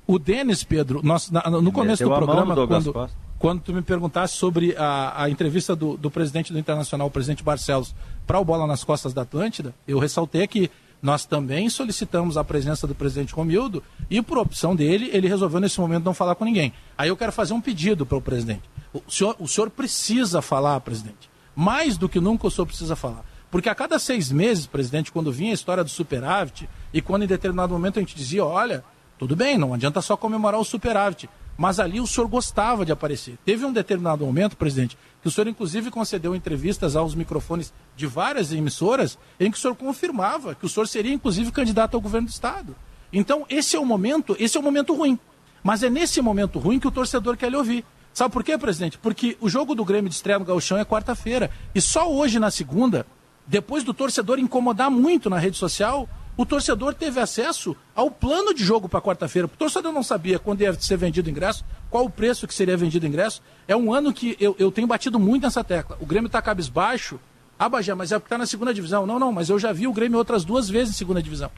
O Denis, Pedro, nós, na, no começo do programa, quando, quando tu me perguntasse sobre a, a entrevista do, do presidente do Internacional, o presidente Barcelos, para o Bola nas Costas da Atlântida, eu ressaltei que nós também solicitamos a presença do presidente Romildo e, por opção dele, ele resolveu nesse momento não falar com ninguém. Aí eu quero fazer um pedido para o presidente. O senhor, o senhor precisa falar, presidente. Mais do que nunca o senhor precisa falar. Porque a cada seis meses, presidente, quando vinha a história do superávit e quando em determinado momento a gente dizia: olha, tudo bem, não adianta só comemorar o superávit. Mas ali o senhor gostava de aparecer. Teve um determinado momento, presidente, que o senhor inclusive concedeu entrevistas aos microfones de várias emissoras em que o senhor confirmava que o senhor seria inclusive candidato ao governo do estado. Então, esse é o momento, esse é o momento ruim. Mas é nesse momento ruim que o torcedor quer lhe ouvir. Sabe por quê, presidente? Porque o jogo do Grêmio de estreia no Gauchão é quarta-feira. E só hoje, na segunda, depois do torcedor incomodar muito na rede social, o torcedor teve acesso ao plano de jogo para quarta-feira. O torcedor não sabia quando ia ser vendido ingresso, qual o preço que seria vendido ingresso. É um ano que eu, eu tenho batido muito nessa tecla. O Grêmio está cabisbaixo. Ah, Bagé, mas é porque está na segunda divisão. Não, não, mas eu já vi o Grêmio outras duas vezes em segunda divisão.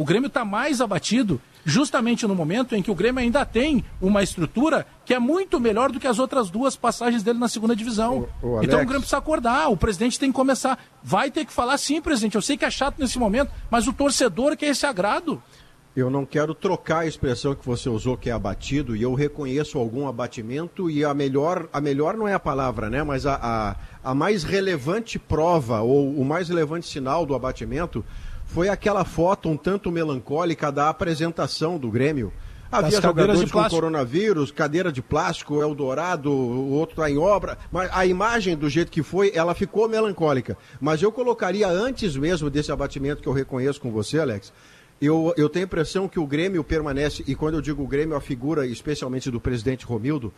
O Grêmio está mais abatido justamente no momento em que o Grêmio ainda tem uma estrutura que é muito melhor do que as outras duas passagens dele na segunda divisão. O, o então o Grêmio precisa acordar, o presidente tem que começar. Vai ter que falar sim, presidente. Eu sei que é chato nesse momento, mas o torcedor quer esse agrado. Eu não quero trocar a expressão que você usou, que é abatido, e eu reconheço algum abatimento, e a melhor, a melhor não é a palavra, né? Mas a, a, a mais relevante prova, ou o mais relevante sinal do abatimento, foi aquela foto um tanto melancólica da apresentação do Grêmio. Havia jogadores com coronavírus, cadeira de plástico, Eldorado, o outro está em obra. Mas a imagem, do jeito que foi, ela ficou melancólica. Mas eu colocaria antes mesmo desse abatimento que eu reconheço com você, Alex. Eu, eu tenho a impressão que o Grêmio permanece, e quando eu digo o Grêmio, a figura especialmente do presidente Romildo,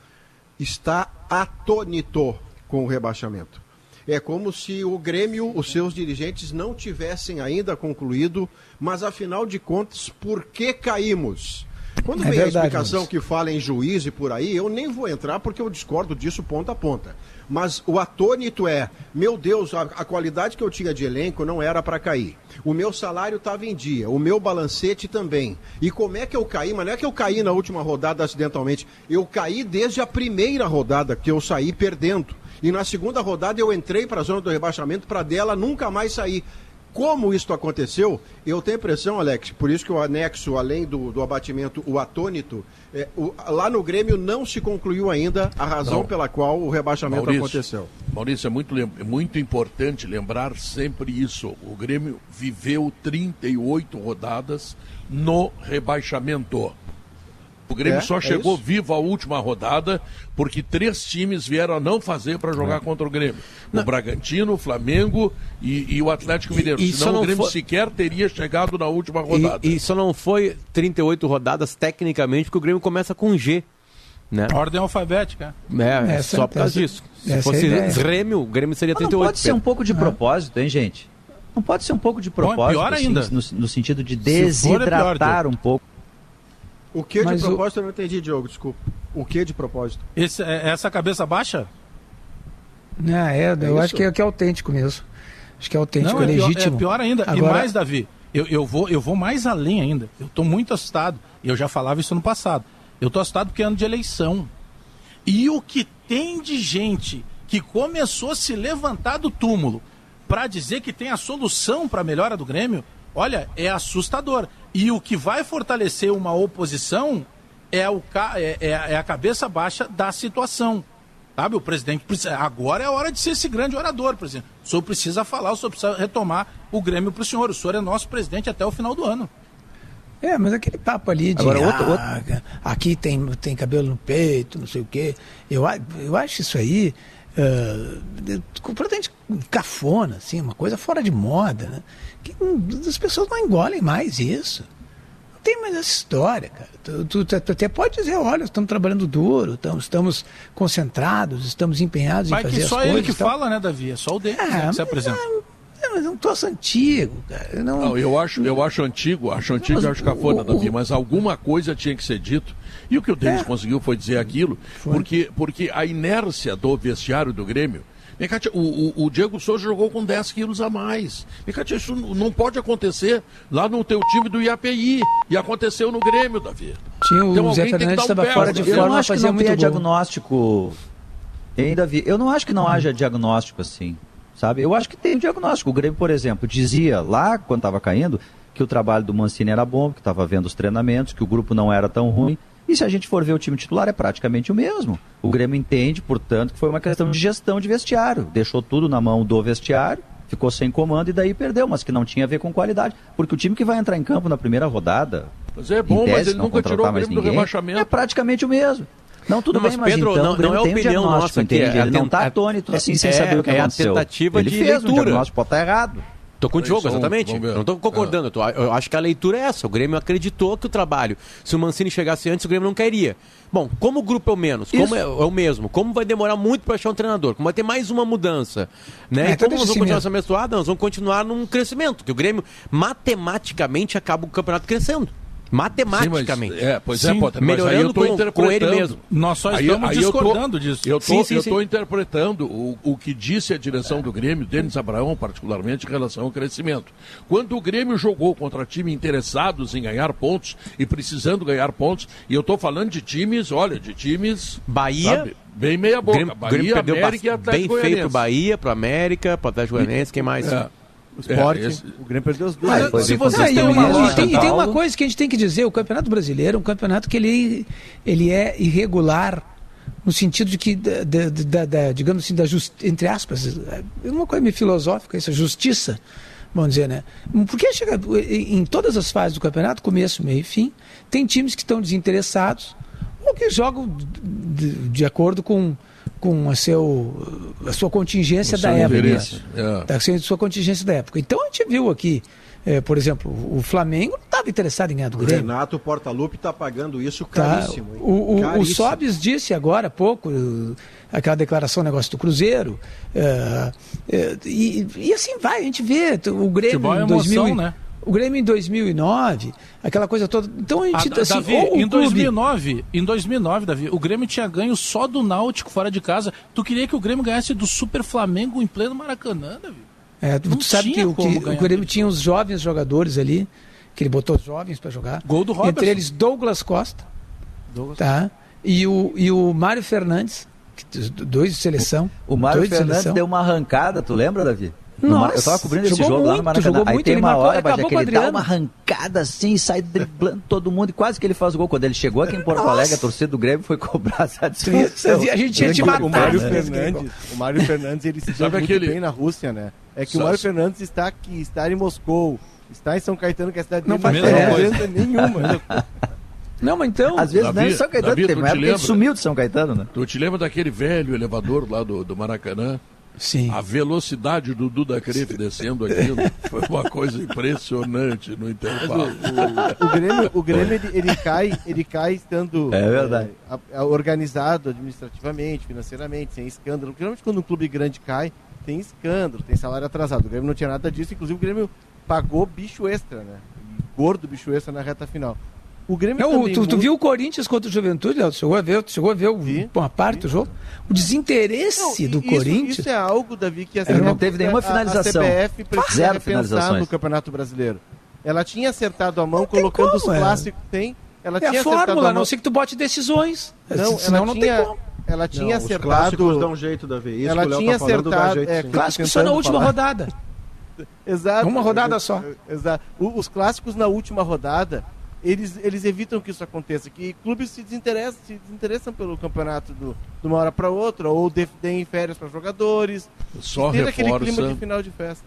está atônito com o rebaixamento. É como se o Grêmio, os seus dirigentes, não tivessem ainda concluído, mas afinal de contas, por que caímos? Quando é vem verdade, a explicação mas... que fala em juiz e por aí, eu nem vou entrar porque eu discordo disso ponta a ponta. Mas o atônito é, meu Deus, a, a qualidade que eu tinha de elenco não era para cair. O meu salário estava em dia, o meu balancete também. E como é que eu caí? Mas não é que eu caí na última rodada acidentalmente. Eu caí desde a primeira rodada, que eu saí perdendo. E na segunda rodada eu entrei para a zona do rebaixamento para dela nunca mais sair. Como isso aconteceu, eu tenho a impressão, Alex, por isso que o anexo, além do, do abatimento, o atônito, é, o, lá no Grêmio não se concluiu ainda a razão não. pela qual o rebaixamento Maurício, aconteceu. Maurício, é muito, é muito importante lembrar sempre isso. O Grêmio viveu 38 rodadas no rebaixamento. O Grêmio é, só é chegou isso. vivo à última rodada porque três times vieram a não fazer para jogar é. contra o Grêmio. Não. O Bragantino, o Flamengo e, e o Atlético Mineiro. E, e Senão o Grêmio foi... sequer teria chegado na última rodada. E, e só não foi 38 rodadas tecnicamente porque o Grêmio começa com G. Né? Ordem alfabética. É, Essa- só por causa disso. Se é fosse. Grêmio, o Grêmio seria Mas não 38. pode ser um pouco de propósito, hein, gente? Não pode ser um pouco de propósito, pior assim, ainda. no, no sentido de Se for, é pior, desidratar um pouco. O que de Mas o- propósito eu não entendi, Diogo, desculpa. O que de propósito? Esse, é- essa cabeça baixa? Ah, é, eu isso? acho que é, que é autêntico mesmo. Acho que é autêntico, Não, é é pior, legítimo. é pior ainda. E Agora- mais, Davi, eu, eu, vou, eu vou mais além ainda. Eu estou muito assustado. E eu já falava isso no passado. Eu estou assustado porque é ano de eleição. E o que tem de gente que começou a se levantar do túmulo para dizer que tem a solução para a melhora do Grêmio, olha, é assustador. E o que vai fortalecer uma oposição é, o, é, é- é a cabeça baixa da situação. Sabe, o presidente precisa. Agora é a hora de ser esse grande orador, presidente. O senhor precisa falar, o senhor precisa retomar o Grêmio para o senhor. O senhor é nosso presidente até o final do ano. É, mas aquele papo ali de Agora, outro- ah, aqui tem, tem cabelo no peito, não sei o quê. Eu, eu acho isso aí ah, completamente cafona, assim, uma coisa fora de moda, né? Que as pessoas não engolem mais isso. Não tem mais essa história, cara. Tu, tu- tu- tu até pode dizer, olha, estamos trabalhando duro, estamos, estamos concentrados, estamos empenhados Mas em fazer que as só coisas. ele que e tal. fala, né, Davi? É só o dele Ah, né, que mas se apresenta. É, mas é um troço antigo, cara. Eu Não, Não, eu acho, eu acho antigo, acho antigo e Mas acho cafona, o- Davi, mas alguma coisa tinha que ser dito. E o que o Denis É. conseguiu foi dizer aquilo, porque, porque a inércia do vestiário do Grêmio. Vem cá, tia, o, o, o Diego Souza jogou com 10 quilos a mais. Vem cá, tia, isso não pode acontecer lá no teu time do IAPI. E aconteceu no Grêmio, Davi. Tinha o Então alguém Zé tem que Fernandes dar um estava fora de Davi. Eu forma, não acho que não tenha diagnóstico. Hein, Davi? Eu não acho que não haja diagnóstico assim, sabe? Eu acho que tem um diagnóstico. O Grêmio, por exemplo, dizia lá, quando estava caindo, que o trabalho do Mancini era bom, que estava vendo os treinamentos, que o grupo não era tão ruim. E se a gente for ver o time titular, é praticamente o mesmo. O Grêmio entende, portanto, que foi uma questão de gestão de vestiário. Deixou tudo na mão do vestiário, ficou sem comando e daí perdeu, mas que não tinha a ver com qualidade. Porque o time que vai entrar em campo na primeira rodada, Mas é bom, em mas tese, ele não nunca tirou o Grêmio do ninguém, rebaixamento. É praticamente o mesmo. Não, tudo Não, bem, mas, Pedro, então não- não é tem um opinião nossa aqui, entende? é Ele não está atônito assim, sem é- saber o que é a aconteceu. tentativa Ele de fez um leitura. diagnóstico, pode estar errado. Tô Peraí, só um- exatamente. não tô concordando. Eu, tô- eu acho que a leitura é essa. O Grêmio acreditou que o trabalho, se o Mancini chegasse antes, o Grêmio não queria. Bom, como o grupo é o menos, como Isso. é, é o mesmo, como vai demorar muito para achar um treinador, como vai ter mais uma mudança, né? É, e então como nós vamos assim continuar essa menstruada, nós vamos continuar num crescimento, que o Grêmio matematicamente acaba o campeonato crescendo. Matematicamente. Sim, mas- é, pois é, Sim, Potter, mas aí melhorando eu tô com, com interpretando. ele mesmo. Nós só Aí- estamos aí discordando disso. Eu tô, Sim, sim, eu tô interpretando o, o que disse a direção do Grêmio, Denis Abraão, particularmente, em relação ao crescimento. Quando o Grêmio jogou contra times interessados em ganhar pontos e precisando ganhar pontos, e eu estou falando de times, olha, de times. Bahia. sabe, bem meia boca. Grêmio, Bahia, Grêmio perdeu América e bastante- Atlético bem feito Bahia, pro América, pro Atlético Goianiense, quem mais? É. O esporte, É, esse- o Grêmio perdeu os dois. Mas, se vocês têm uma, e tem, e tem uma coisa que a gente tem que dizer, o Campeonato Brasileiro é um campeonato que ele, ele é irregular no sentido de que, da, da- da- da- digamos assim, da just, entre aspas, é uma coisa meio filosófica, isso, justiça, vamos dizer, né? Porque chega em todas as fases do campeonato, começo, meio e fim, tem times que estão desinteressados ou que jogam de, de acordo com, com a, seu, a sua contingência O da seu época. né? é. Tá sendo sua contingência da época. Então a gente viu aqui, eh, por exemplo, o Flamengo não estava interessado em ganhar do O Grêmio. Renato Portaluppi está pagando isso Tá? caríssimo. hein? O, o, o. Sobis disse agora há pouco, aquela declaração, negócio do Cruzeiro. eh, eh, e, e assim vai, a gente vê o Grêmio Futebol é em emoção, 2000, né? O Grêmio em 2009, aquela coisa toda. Então a gente, Ah, assim, Davi, ou o em clube- 2009, em 2009, Davi, o Grêmio tinha ganho só do Náutico fora de casa. Tu queria que o Grêmio ganhasse do Super Flamengo em pleno Maracanã, Davi? É, tu Não sabe que, tinha o, como que o Grêmio tinha os jovens jogadores ali, que ele botou os jovens para jogar. Gol do Robertson. Entre eles Douglas Costa, tá? E o, e o Mário Fernandes, dois de seleção. O Mário dois de Fernandes seleção. deu uma arrancada, tu lembra, Davi? No Nossa, eu tava cobrindo esse jogo lá no muito, Maracanã. jogou Aí muito, tem uma hora, mas é acabou que o ele dá uma arrancada assim, sai driblando todo mundo e quase que ele faz o gol. Quando ele chegou aqui em Porto. Alegre, a torcida do Grêmio foi cobrar satisfação. [laughs] A gente tinha te O matado. Mário né? Fernandes, o Mário Fernandes, ele se [laughs] deu muito aquele- bem na Rússia, né? É que Só- o Mário Fernandes está aqui, está em Moscou, está em São Caetano, que é a cidade Não faz tem diferença. nenhuma. [laughs] Não, mas então. Às vezes Davi- não é São Caetano, Davi, teve tu uma te época que ele lembra? sumiu de São Caetano, né? Tu te lembra daquele velho elevador lá do, do Maracanã? Sim. A velocidade do Duda Cref descendo aquilo [laughs] foi uma coisa impressionante no intervalo. O, o, o Grêmio, o Grêmio ele, ele, cai, ele cai estando é verdade. É, organizado administrativamente, financeiramente, sem escândalo. Geralmente quando um clube grande cai, tem escândalo, tem salário atrasado. O Grêmio não tinha nada disso, inclusive o Grêmio pagou bicho extra, né? Gordo bicho extra na reta final. O Grêmio não, tu, tu, né? viu o Corinthians contra o Juventude, Léo? Chegou a ver, chegou a ver o, uma parte do jogo? O desinteresse não, do isso, Corinthians. Isso é algo, Davi, que a CBF, não teve nenhuma finalização. A, a CBF precisa Zero pensar no Campeonato Brasileiro. Ela tinha acertado a mão não colocando como, os clássicos. Tem. Ela é tinha a fórmula, a não sei que tu bote decisões. Não, Senão não tinha... tem como. Ela tinha não, acertado. Os clássicos dão jeito, Davi. Isso ela tá tinha tá acertado. Jeito, é, é clássico só na última falar. rodada. [laughs] Exato. Uma rodada só. Exato. os clássicos na última rodada eles, eles evitam que isso aconteça, que clubes se desinteressam, se desinteressam pelo campeonato do, de uma hora para outra, ou deem férias para jogadores. Só reforça, clima de final de festa.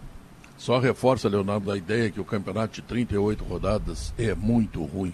Só reforça, Leonardo, a ideia que o campeonato de 38 rodadas é muito ruim.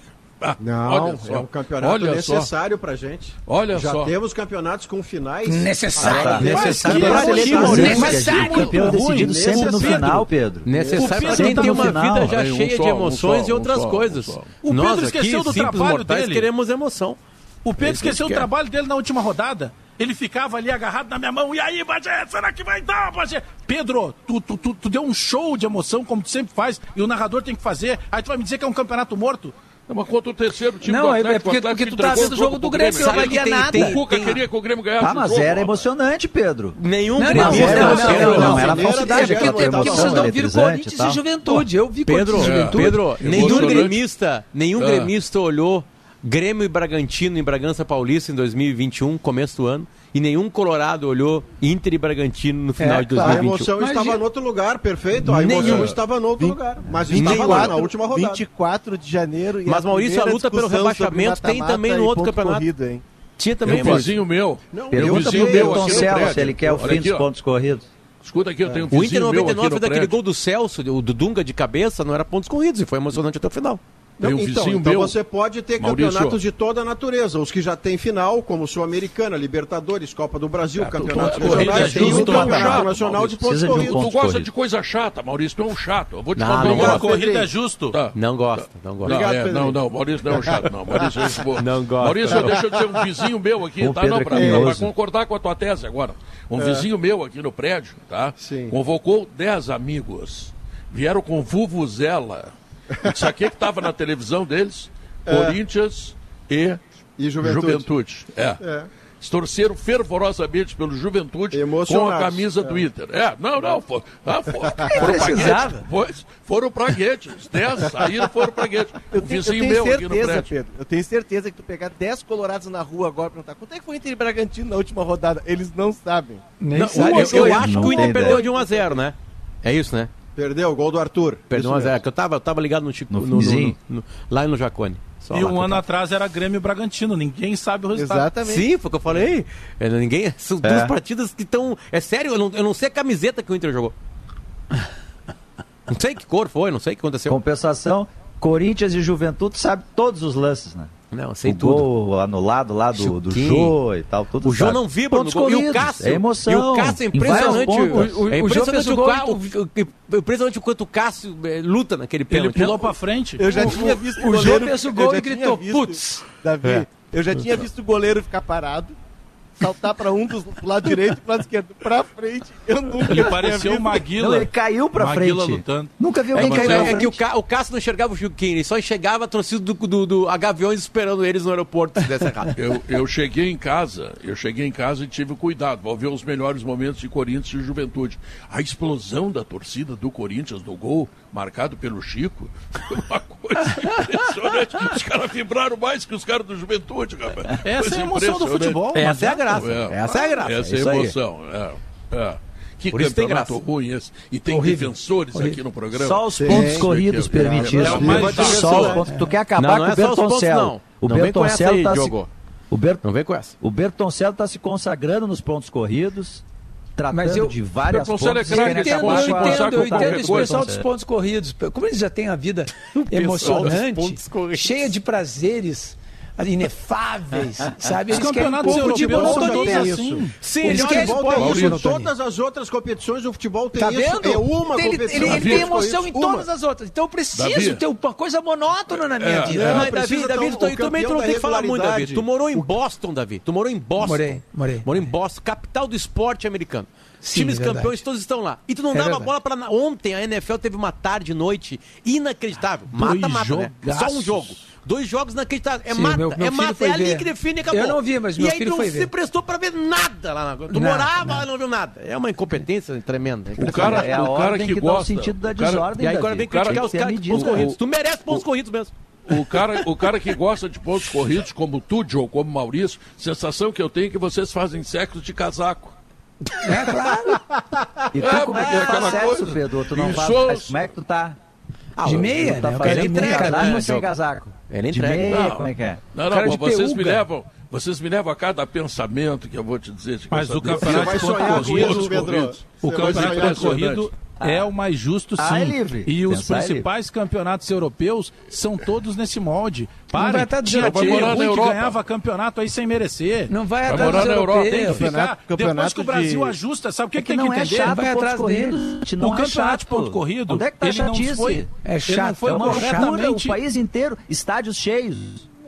Não, é um campeonato olha necessário para gente. Olha Já só. temos campeonatos com finais necessário. Ah, tá. necessário. É necessário. necessário. Campeão ruim. decidido sempre no final, Pedro. Necessário para quem tem uma vida já cheia de emoções e outras coisas. O Pedro esqueceu do trabalho dele. queremos emoção. O Pedro é esqueceu o trabalho dele na última rodada. Ele ficava ali agarrado na minha mão. E aí, Bagé, será que vai dar, Bagé? Pedro, tu, tu, tu, tu deu um show de emoção, como tu sempre faz, e o narrador tem que fazer. Aí tu vai me dizer que é um campeonato morto? É não, mas contra o terceiro time não, do é, é Atlético, é porque, Atlético porque tu tá vendo o jogo do Grêmio, Grêmio. Sabe que não vai nada. o Cuca tem... queria que o Grêmio ganhasse. Ah, mas jogo, era emocionante, Pedro. Nenhum Grêmio. Não, não, não, não, era falsidade. É porque, vocês não viram Corinthians e Juventude. Eu vi Pedro, Corinthians e Juventude. Pedro, nenhum gremista, nenhum ah. gremista olhou Grêmio e Bragantino em Bragança Paulista em 2021, começo do ano e nenhum colorado olhou Inter e Bragantino no final é, de 2021. A emoção estava em outro lugar, perfeito. A emoção nenhum. estava em outro 20, lugar. Mas 24, lá, na última rodada. 24 de janeiro. Mas, a Maurício, a luta pelo rebaixamento tem também no outro campeonato. Corrida, hein? Tinha também, um vizinho meu. Não, Pergunta pro Milton Celso se ele quer o fim aqui, dos ó. pontos corridos. Escuta aqui, eu tenho um O Inter 99 daquele gol do Celso, o do Dunga de cabeça, não era pontos corridos e foi emocionante até o final. Um então, então meu, você pode ter Maurício. campeonatos de toda a natureza. Os que já têm final, como Sul-Americana, Libertadores, Copa do Brasil, ah, campeonatos tu, tu, regionais, tem campeonato nacional de pontos corridos. Tu gosta de coisa chata, Maurício, tu é um chato. Eu vou te não, uma Não, não corrida é justo. Tá. Não gosta, não gosta. Não, é, não, não, Maurício não é um chato, não. Maurício, eu não gosta. Maurício, deixa eu dizer um vizinho meu aqui, tá? Não, pra, é pra concordar com a tua tese agora. Um é. vizinho meu aqui no prédio, tá? Sim. Convocou 10 amigos. Vieram com Vuvuzela isso aqui que estava na televisão deles, é. Corinthians e, e Juventude. Juventude. É. é. Torceram fervorosamente pelo Juventude com a camisa é. do Inter. É, não, não. For, ah, for, foram pra Guedes. Pois, foram pra Guedes. Dez saíram, foram pra Guedes. O vizinho eu tenho meu certeza, aqui Pedro, eu tenho certeza que tu pegar dez colorados na rua agora e perguntar quanto é que foi Inter e Bragantino na última rodada. Eles não sabem. Nem não, sabem. Eu, eu, acho não que o Inter perdeu de 1 a 0 né? É isso, né? Perdeu o gol do Arthur. Perdeu velho é Que eu tava, eu tava ligado no, Chico, no, no, no, no lá no Jacone. Só e um ano tava. atrás era Grêmio Bragantino, ninguém sabe o resultado. Exatamente. Sim, foi o que eu falei. É, ninguém, são é. duas partidas que estão. É sério, eu não, eu não sei a camiseta que o Inter jogou. Não sei que cor foi, não sei o que aconteceu. Compensação, Corinthians e Juventude sabe todos os lances, né? Não, sei o tudo. Gol anulado lá do, do Jô e tal. Tudo o Jô não vibra no gol. E o Cássio. É emoção. E o Cássio é impressionante. É o, o, é impressionante o, o, o, o, impressionante o quanto o Cássio é, luta naquele pênalti. Ele pulou pra frente. Eu já tinha visto o, o Jô fez o gol e gritou, putz. Davi, é. eu já tinha visto o goleiro ficar parado saltar para um dos lado direito e esquerdo. para frente, eu nunca Ele pareceu o Maguila. Não, ele caiu para Maguila frente. lutando. Nunca viu é, alguém é, cair É que o, Ca, o Cássio não enxergava o Juquinha, ele só enxergava a torcida do, do, do Gaviões esperando eles no aeroporto se desse errado. [laughs] eu, eu cheguei em casa, eu cheguei em casa e tive cuidado. Vou ver os melhores momentos de Corinthians e Juventude. A explosão da torcida do Corinthians no gol marcado pelo Chico. Foi uma coisa impressionante. Os caras vibraram mais que os caras do Juventude, rapaz. Essa coisa é a emoção do futebol, essa é a graça. É. Essa é a graça. Essa é a emoção. É. é. Que Por campeonato ruim esse. E tem Horrível. defensores Horrível. aqui no programa. Só os pontos Sim. corridos permitidos. É. Tu quer acabar não, não com o Bertoncello. Pontos, o Bertoncello está se... O Bert... Não vem com essa. O Bertoncello está se consagrando nos pontos corridos tratando eu, de várias pontos, Eu entendo, eu entendo, eu entendo esse pessoal dos pontos corridos. Como eles já têm a vida [laughs] emocionante, cheia de prazeres, inefáveis, [laughs] sabe? Os campeonatos europeus são todos assim. Sim, eles querem isso. Todas as outras competições do futebol tem tá isso. Vendo? É uma ele, competição. Ele, ele tem emoção em todas as outras. Então eu preciso Davi. ter uma coisa monótona na minha É, vida. é. Não, Mas, Davi, Davi, tu, também tu não tem que falar muito, Davi. Tu morou em Boston, Davi. Tu morou em Boston. Morei, morei. Morou em Boston, capital do esporte americano. Sim, Times é verdade. campeões todos estão lá. E tu não É dava verdade. bola pra. Ontem a NFL teve uma tarde e noite inacreditável. Mata-mata, né? Só um jogo. Dois jogos inacreditáveis. É Sim, mata, meu- meu é mata. É ali ver. que define e acabou. Eu não vi, mas meu e aí filho tu não se ver. prestou pra ver nada lá. Na... Tu Nada, morava lá e não viu nada. É uma incompetência tremenda. O cara, É a o cara que, que dá o gosta. sentido da o cara- desordem, E aí agora vem criticar os caras de pontos corridos. Tu merece pontos corridos mesmo. O cara, o cara que gosta de pontos corridos, como tu, Joe, como Maurício, sensação que eu tenho é que vocês fazem sexo de casaco. É, claro. [laughs] E tu, É, como é que é tu faz sexo, coisa. Pedro? Tu não faz. Como é que tu tá? De tu meia, tá né? O fazendo cara com entrega, casaco né, ou sem casaco? Ele entrega. meia, Não. como é que é? Não, não, de vocês me levam, vocês me levam a cada pensamento que eu vou te dizer. de Mas o campeonato com corrido, o campeonato de sonhar ponto com isso. corrido é o mais justo, sim. Ah, é livre. E os Pensar é principais campeonatos europeus são todos nesse molde. Não Para, estar tinha time morar na ruim que Europa. ganhava campeonato aí sem merecer. Não vai Vai atrás dos na Europa. Tem que ficar. Campeonato- Depois que o Brasil de- ajusta, sabe o que, É que que tem que não é entender? chato Vai atrás corridos, dele. gente, o não é campeonato de chato. ponto corrido, Onde é que tá ele não chatice? foi, É ele chato, não foi é uma É loucura, o corretamente. país inteiro, estádios cheios.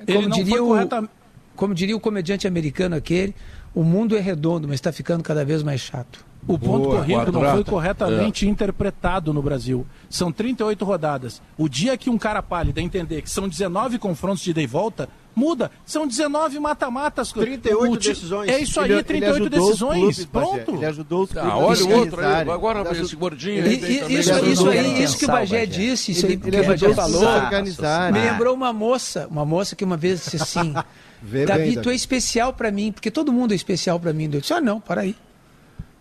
Ele não diria, foi o, corretamente. Como diria o comediante americano aquele, o mundo é redondo, mas está ficando cada vez mais chato. O ponto Boa, corrido não quadrado. foi corretamente interpretado no Brasil. São 38 rodadas. O dia que um cara pálido entender que são 19 confrontos de ida e volta, muda. São 19 mata-matas. 38 O decisões. É isso aí, Ele- ele 38 ajudou os decisões. clubes, Bagé. Pronto. Ele ajudou os clubes. Ah, olha o outro aí. Agora Ele esse gordinho E, aí e- também. isso, Ele isso ajudou aí, isso que o Bagé disse, isso Ele, aí que ele o Bagé falou, me lembrou uma moça, uma moça que uma vez disse assim, [laughs] Vê Davi, bem, tu é especial pra mim, porque todo mundo é especial pra mim. Eu disse, ah não, para aí.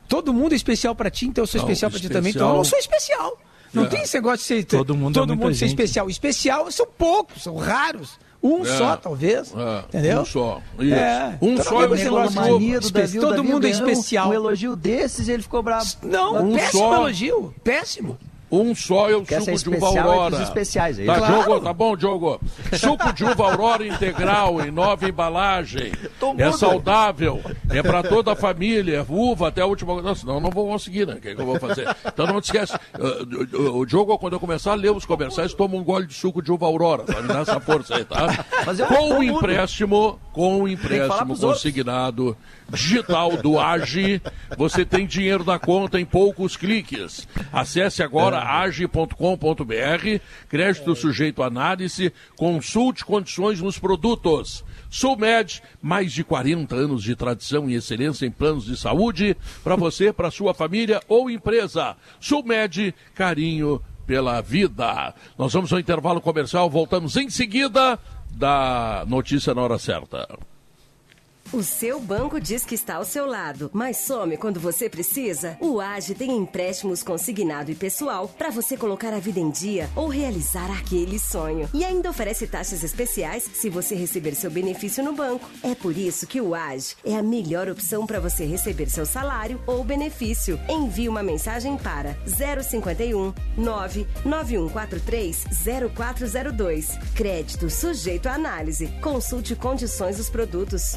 Todo mundo é especial pra ti, então eu sou Não, especial pra ti também, então eu não sou especial. Não É. tem esse negócio de ser Todo mundo é todo muita mundo ser especial. Especial são poucos, são raros. Um É. só, talvez. É, Entendeu? Um só. Isso. É. Um Então só não é um de- Mania do Davi, o todo Davi mundo é ganhou especial. Um elogio desses e ele ficou bravo. Não, Um péssimo só. elogio. Péssimo. Um só é o Quer ser suco de uva Aurora. os especiais, é Tá? Diogo, tá bom, Diogo? Suco de uva Aurora integral em nova embalagem. É saudável, é pra toda a família, uva até a última. Não, senão eu não vou conseguir, né? O que, que eu vou fazer? Então não te esquece. uh, o- Diogo, quando eu começar a ler os comerciais, toma um gole de suco de uva Aurora. Tá? Me dá essa força aí, tá? Eu- Com o empréstimo, com o empréstimo pros outros. Digital do Age, você tem dinheiro na conta em poucos cliques. Acesse agora age.com.br, crédito sujeito à análise, consulte condições nos produtos. Sulmed, mais de 40 anos de tradição e excelência em planos de saúde, para você, para sua família ou empresa. Sulmed, carinho pela vida. Nós vamos ao intervalo comercial, voltamos em seguida da notícia na hora certa. O seu banco diz que está ao seu lado, mas some quando você precisa? O AGE tem empréstimos consignado e pessoal para você colocar a vida em dia ou realizar aquele sonho. E ainda oferece taxas especiais se você receber seu benefício no banco. É por isso que o AGE é a melhor opção para você receber seu salário ou benefício. Envie uma mensagem para 051 99143 0402. Crédito sujeito à análise. Consulte condições dos produtos.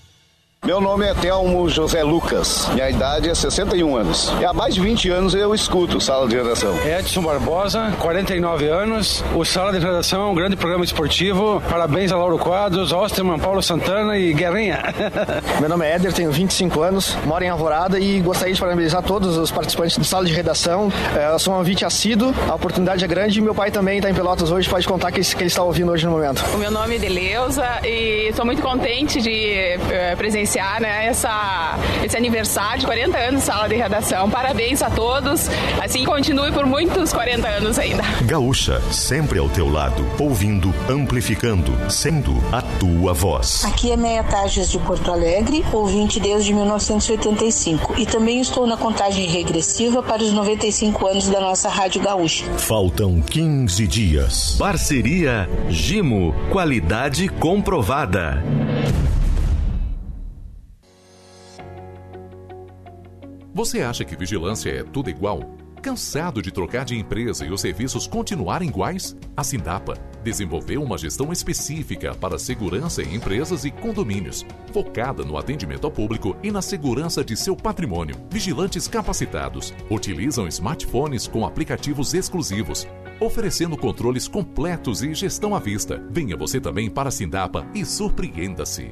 Meu nome é Telmo José Lucas. Minha idade é 61 anos. E há mais de 20 anos eu escuto Sala de Redação. Edson Barbosa, 49 anos. O Sala de Redação é um grande programa esportivo. Parabéns a Lauro Quadros, Osterman, Paulo Santana e Guerrinha. [laughs] Meu nome é Éder, tenho 25 anos, moro em Alvorada e gostaria de parabenizar todos os participantes do Sala de Redação. É, Eu sou um ouvinte assíduo, a oportunidade é grande e meu pai também está em Pelotas hoje, pode contar que, que ele está ouvindo hoje no momento. O meu nome é Deleuza e estou muito contente de eh, presenciar iniciar né, essa, esse aniversário de 40 anos Sala de Redação. Parabéns a todos. Assim, continue por muitos 40 anos ainda. Gaúcha, sempre ao teu lado, ouvindo, amplificando, sendo a tua voz. Aqui é Meia Tages de Porto Alegre, ouvinte desde 1985. E também estou na contagem regressiva para os 95 anos da nossa Rádio Gaúcha. Faltam 15 dias. Parceria Gimo, qualidade comprovada. Você acha que vigilância é tudo igual? Cansado de trocar de empresa e os serviços continuarem iguais? A Sindapa desenvolveu uma gestão específica para segurança em empresas e condomínios, focada no atendimento ao público e na segurança de seu patrimônio. Vigilantes capacitados utilizam smartphones com aplicativos exclusivos, oferecendo controles completos e gestão à vista. Venha você também para a Sindapa e surpreenda-se.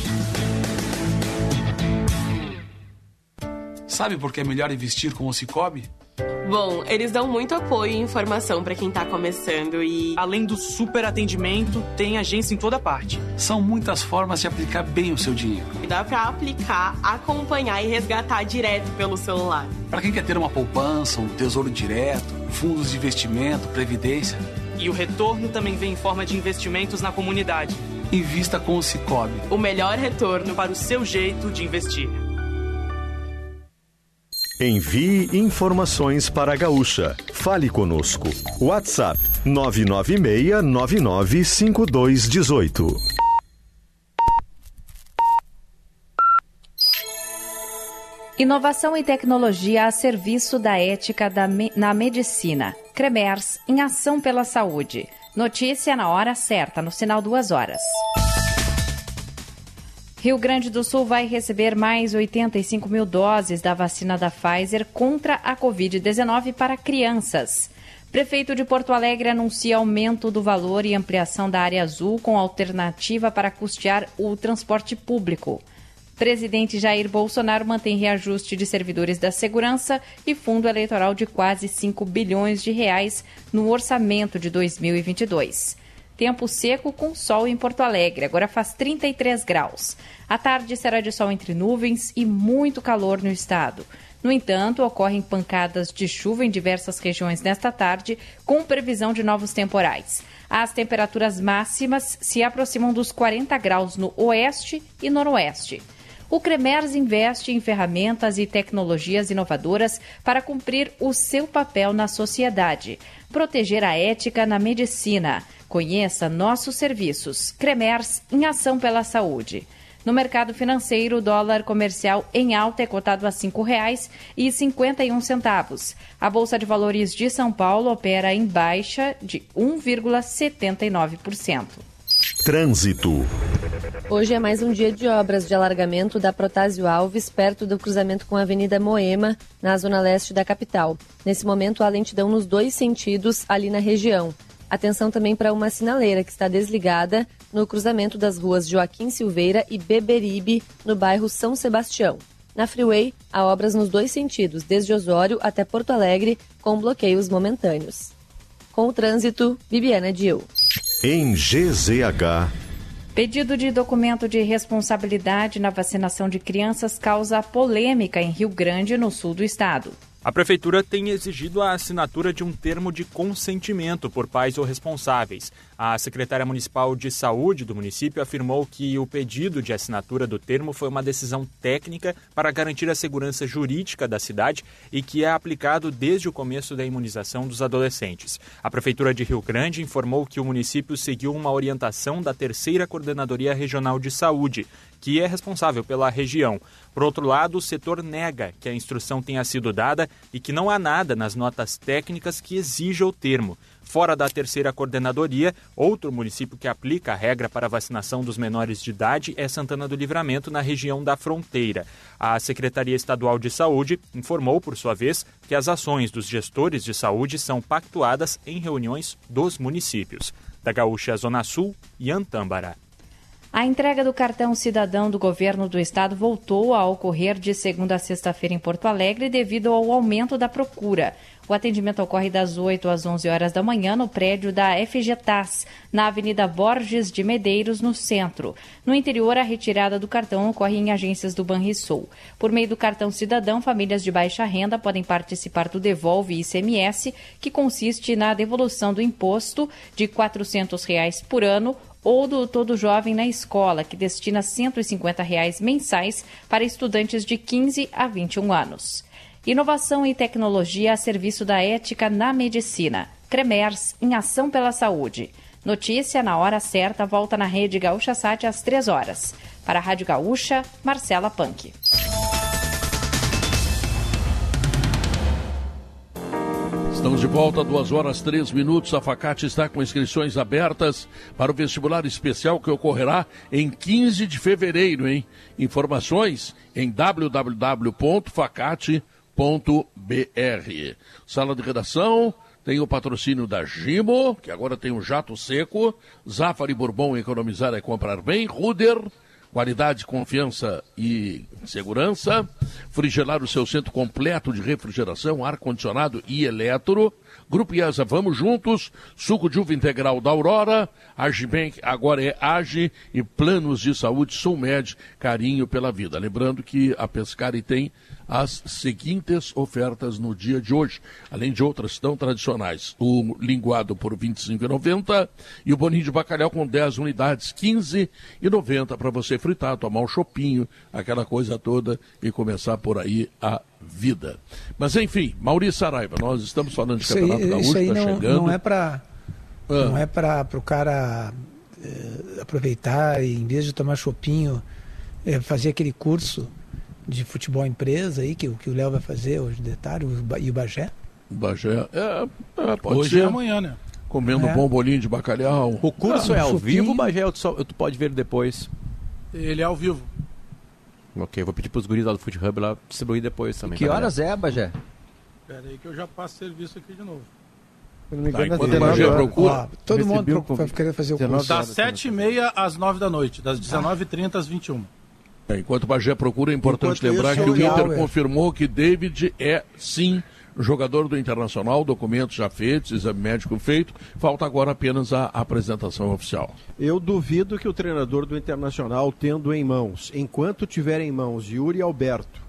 Sabe por que é melhor investir com o Cicobi? Bom, eles dão muito apoio e informação para quem tá começando e. Além do super atendimento, tem agência em toda parte. São muitas formas de aplicar bem o seu dinheiro. Dá para aplicar, acompanhar e resgatar direto pelo celular. Para quem quer ter uma poupança, um tesouro direto, fundos de investimento, previdência. E o retorno também vem em forma de investimentos na comunidade. Invista com o Cicobi. O melhor retorno para o seu jeito de investir. Envie informações para a Gaúcha. Fale conosco. WhatsApp 996995218. Inovação e tecnologia a serviço da ética da me na medicina. Cremers, em ação pela saúde. Notícia na hora certa, no sinal duas horas. Rio Grande do Sul vai receber mais 85 mil doses da vacina da Pfizer contra a Covid-19 para crianças. Prefeito de Porto Alegre anuncia aumento do valor e ampliação da área azul com alternativa para custear o transporte público. Presidente Jair Bolsonaro mantém reajuste de servidores da segurança e fundo eleitoral de quase 5 bilhões de reais no orçamento de 2022 tempo seco com sol em Porto Alegre. Agora faz 33 graus. A tarde será de sol entre nuvens e muito calor no estado. No entanto, ocorrem pancadas de chuva em diversas regiões nesta tarde, com previsão de novos temporais. As temperaturas máximas se aproximam dos 40 graus no oeste e noroeste. O Cremers investe em ferramentas e tecnologias inovadoras para cumprir o seu papel na sociedade, proteger a ética na medicina, Conheça nossos serviços. Cremers em ação pela saúde. No mercado financeiro, o dólar comercial em alta é cotado a R$ 5,51. A Bolsa de Valores de São Paulo opera em baixa de 1,79%. Trânsito. Hoje é mais um dia de obras de alargamento da Protásio Alves, perto do cruzamento com a Avenida Moema, na zona leste da capital. Nesse momento, há lentidão nos dois sentidos ali na região. Atenção também para uma sinaleira que está desligada no cruzamento das ruas Joaquim Silveira e Beberibe, no bairro São Sebastião. Na Freeway, há obras nos dois sentidos, desde Osório até Porto Alegre, com bloqueios momentâneos. Com o trânsito, Bibiana Dio. Em GZH. Pedido de documento de responsabilidade na vacinação de crianças causa polêmica em Rio Grande, no sul do estado. A Prefeitura tem exigido a assinatura de um termo de consentimento por pais ou responsáveis. A secretária municipal de saúde do município afirmou que o pedido de assinatura do termo foi uma decisão técnica para garantir a segurança jurídica da cidade e que é aplicado desde o começo da imunização dos adolescentes. A Prefeitura de Rio Grande informou que o município seguiu uma orientação da terceira Coordenadoria Regional de Saúde que é responsável pela região. Por outro lado, o setor nega que a instrução tenha sido dada e que não há nada nas notas técnicas que exija o termo. Fora da terceira coordenadoria, outro município que aplica a regra para a vacinação dos menores de idade é Santana do Livramento, na região da fronteira. A Secretaria Estadual de Saúde informou, por sua vez, que as ações dos gestores de saúde são pactuadas em reuniões dos municípios. Da Gaúcha Zona Sul, Ian Tâmbara. A entrega do cartão cidadão do governo do estado voltou a ocorrer de segunda a sexta-feira em Porto Alegre devido ao aumento da procura. O atendimento ocorre das 8 às 11 horas da manhã no prédio da FGTAS, na Avenida Borges de Medeiros, no centro. No interior, a retirada do cartão ocorre em agências do Banrisul. Por meio do cartão cidadão, famílias de baixa renda podem participar do Devolve ICMS, que consiste na devolução do imposto de 400 reais por ano ou do Todo Jovem na Escola, que destina 150 reais mensais para estudantes de 15 a 21 anos. Inovação e tecnologia a serviço da ética na medicina. Cremers, em ação pela saúde. Notícia na hora certa volta na rede Gaúcha Sat às 3 horas. Para a Rádio Gaúcha, Marcela Punk. Estamos de volta, duas horas três minutos. A Facate está com inscrições abertas para o vestibular especial que ocorrerá em 15 de fevereiro, hein? Informações em www.facate.br. Sala de redação tem o patrocínio da Gimo, que agora tem um jato seco. Zafari Bourbon, economizar é comprar bem. Ruder qualidade, confiança e segurança. Frigelar o seu centro completo de refrigeração, ar-condicionado e eletro. Grupo IESA, vamos juntos. Suco de uva integral da Aurora. Agibank agora é Age e planos de saúde Sulmed, carinho pela vida. Lembrando que a Pescari tem as seguintes ofertas no dia de hoje, além de outras tão tradicionais. O linguado por R$ 25,90 e o boninho de bacalhau com 10 unidades, R$ 15,90 para você fritar, tomar um chopinho, aquela coisa toda e começar por aí a vida. Mas enfim, Maurício Saraiva, nós estamos falando de isso Campeonato aí, Gaúcho, isso aí tá não, chegando. não é para Ah. não é para o cara eh, aproveitar e em vez de tomar chopinho eh, fazer aquele curso de futebol empresa aí que, o- que o Léo vai fazer hoje de tarde o Ba- e o Bagé. O Bagé, é, é, pode Hoje ser. e amanhã, né? Comendo É. um bom bolinho de bacalhau. O curso Ah, é ao chupinho. vivo, Bagé, ou tu, só- tu pode ver depois? Ele é ao vivo. Ok, vou pedir pros guris lá do Food Hub lá distribuir depois também. Que pra horas é, Bagé? Espera aí que eu já passo serviço aqui de novo. Se não me Tá, engano, enquanto é o Bagé 19 procura. Ó, todo mundo pro- convite. vai querer fazer o curso. Das 7h30 às 9 da noite, das 19h30 às 21 É, enquanto o Bagé procura, é importante Enquanto lembrar isso, que o legal, Inter é. confirmou que David é, sim, jogador do Internacional, documentos já feitos, exame médico feito, falta agora apenas a apresentação oficial. Eu duvido que o treinador do Internacional, tendo em mãos, enquanto tiver em mãos Yuri Alberto,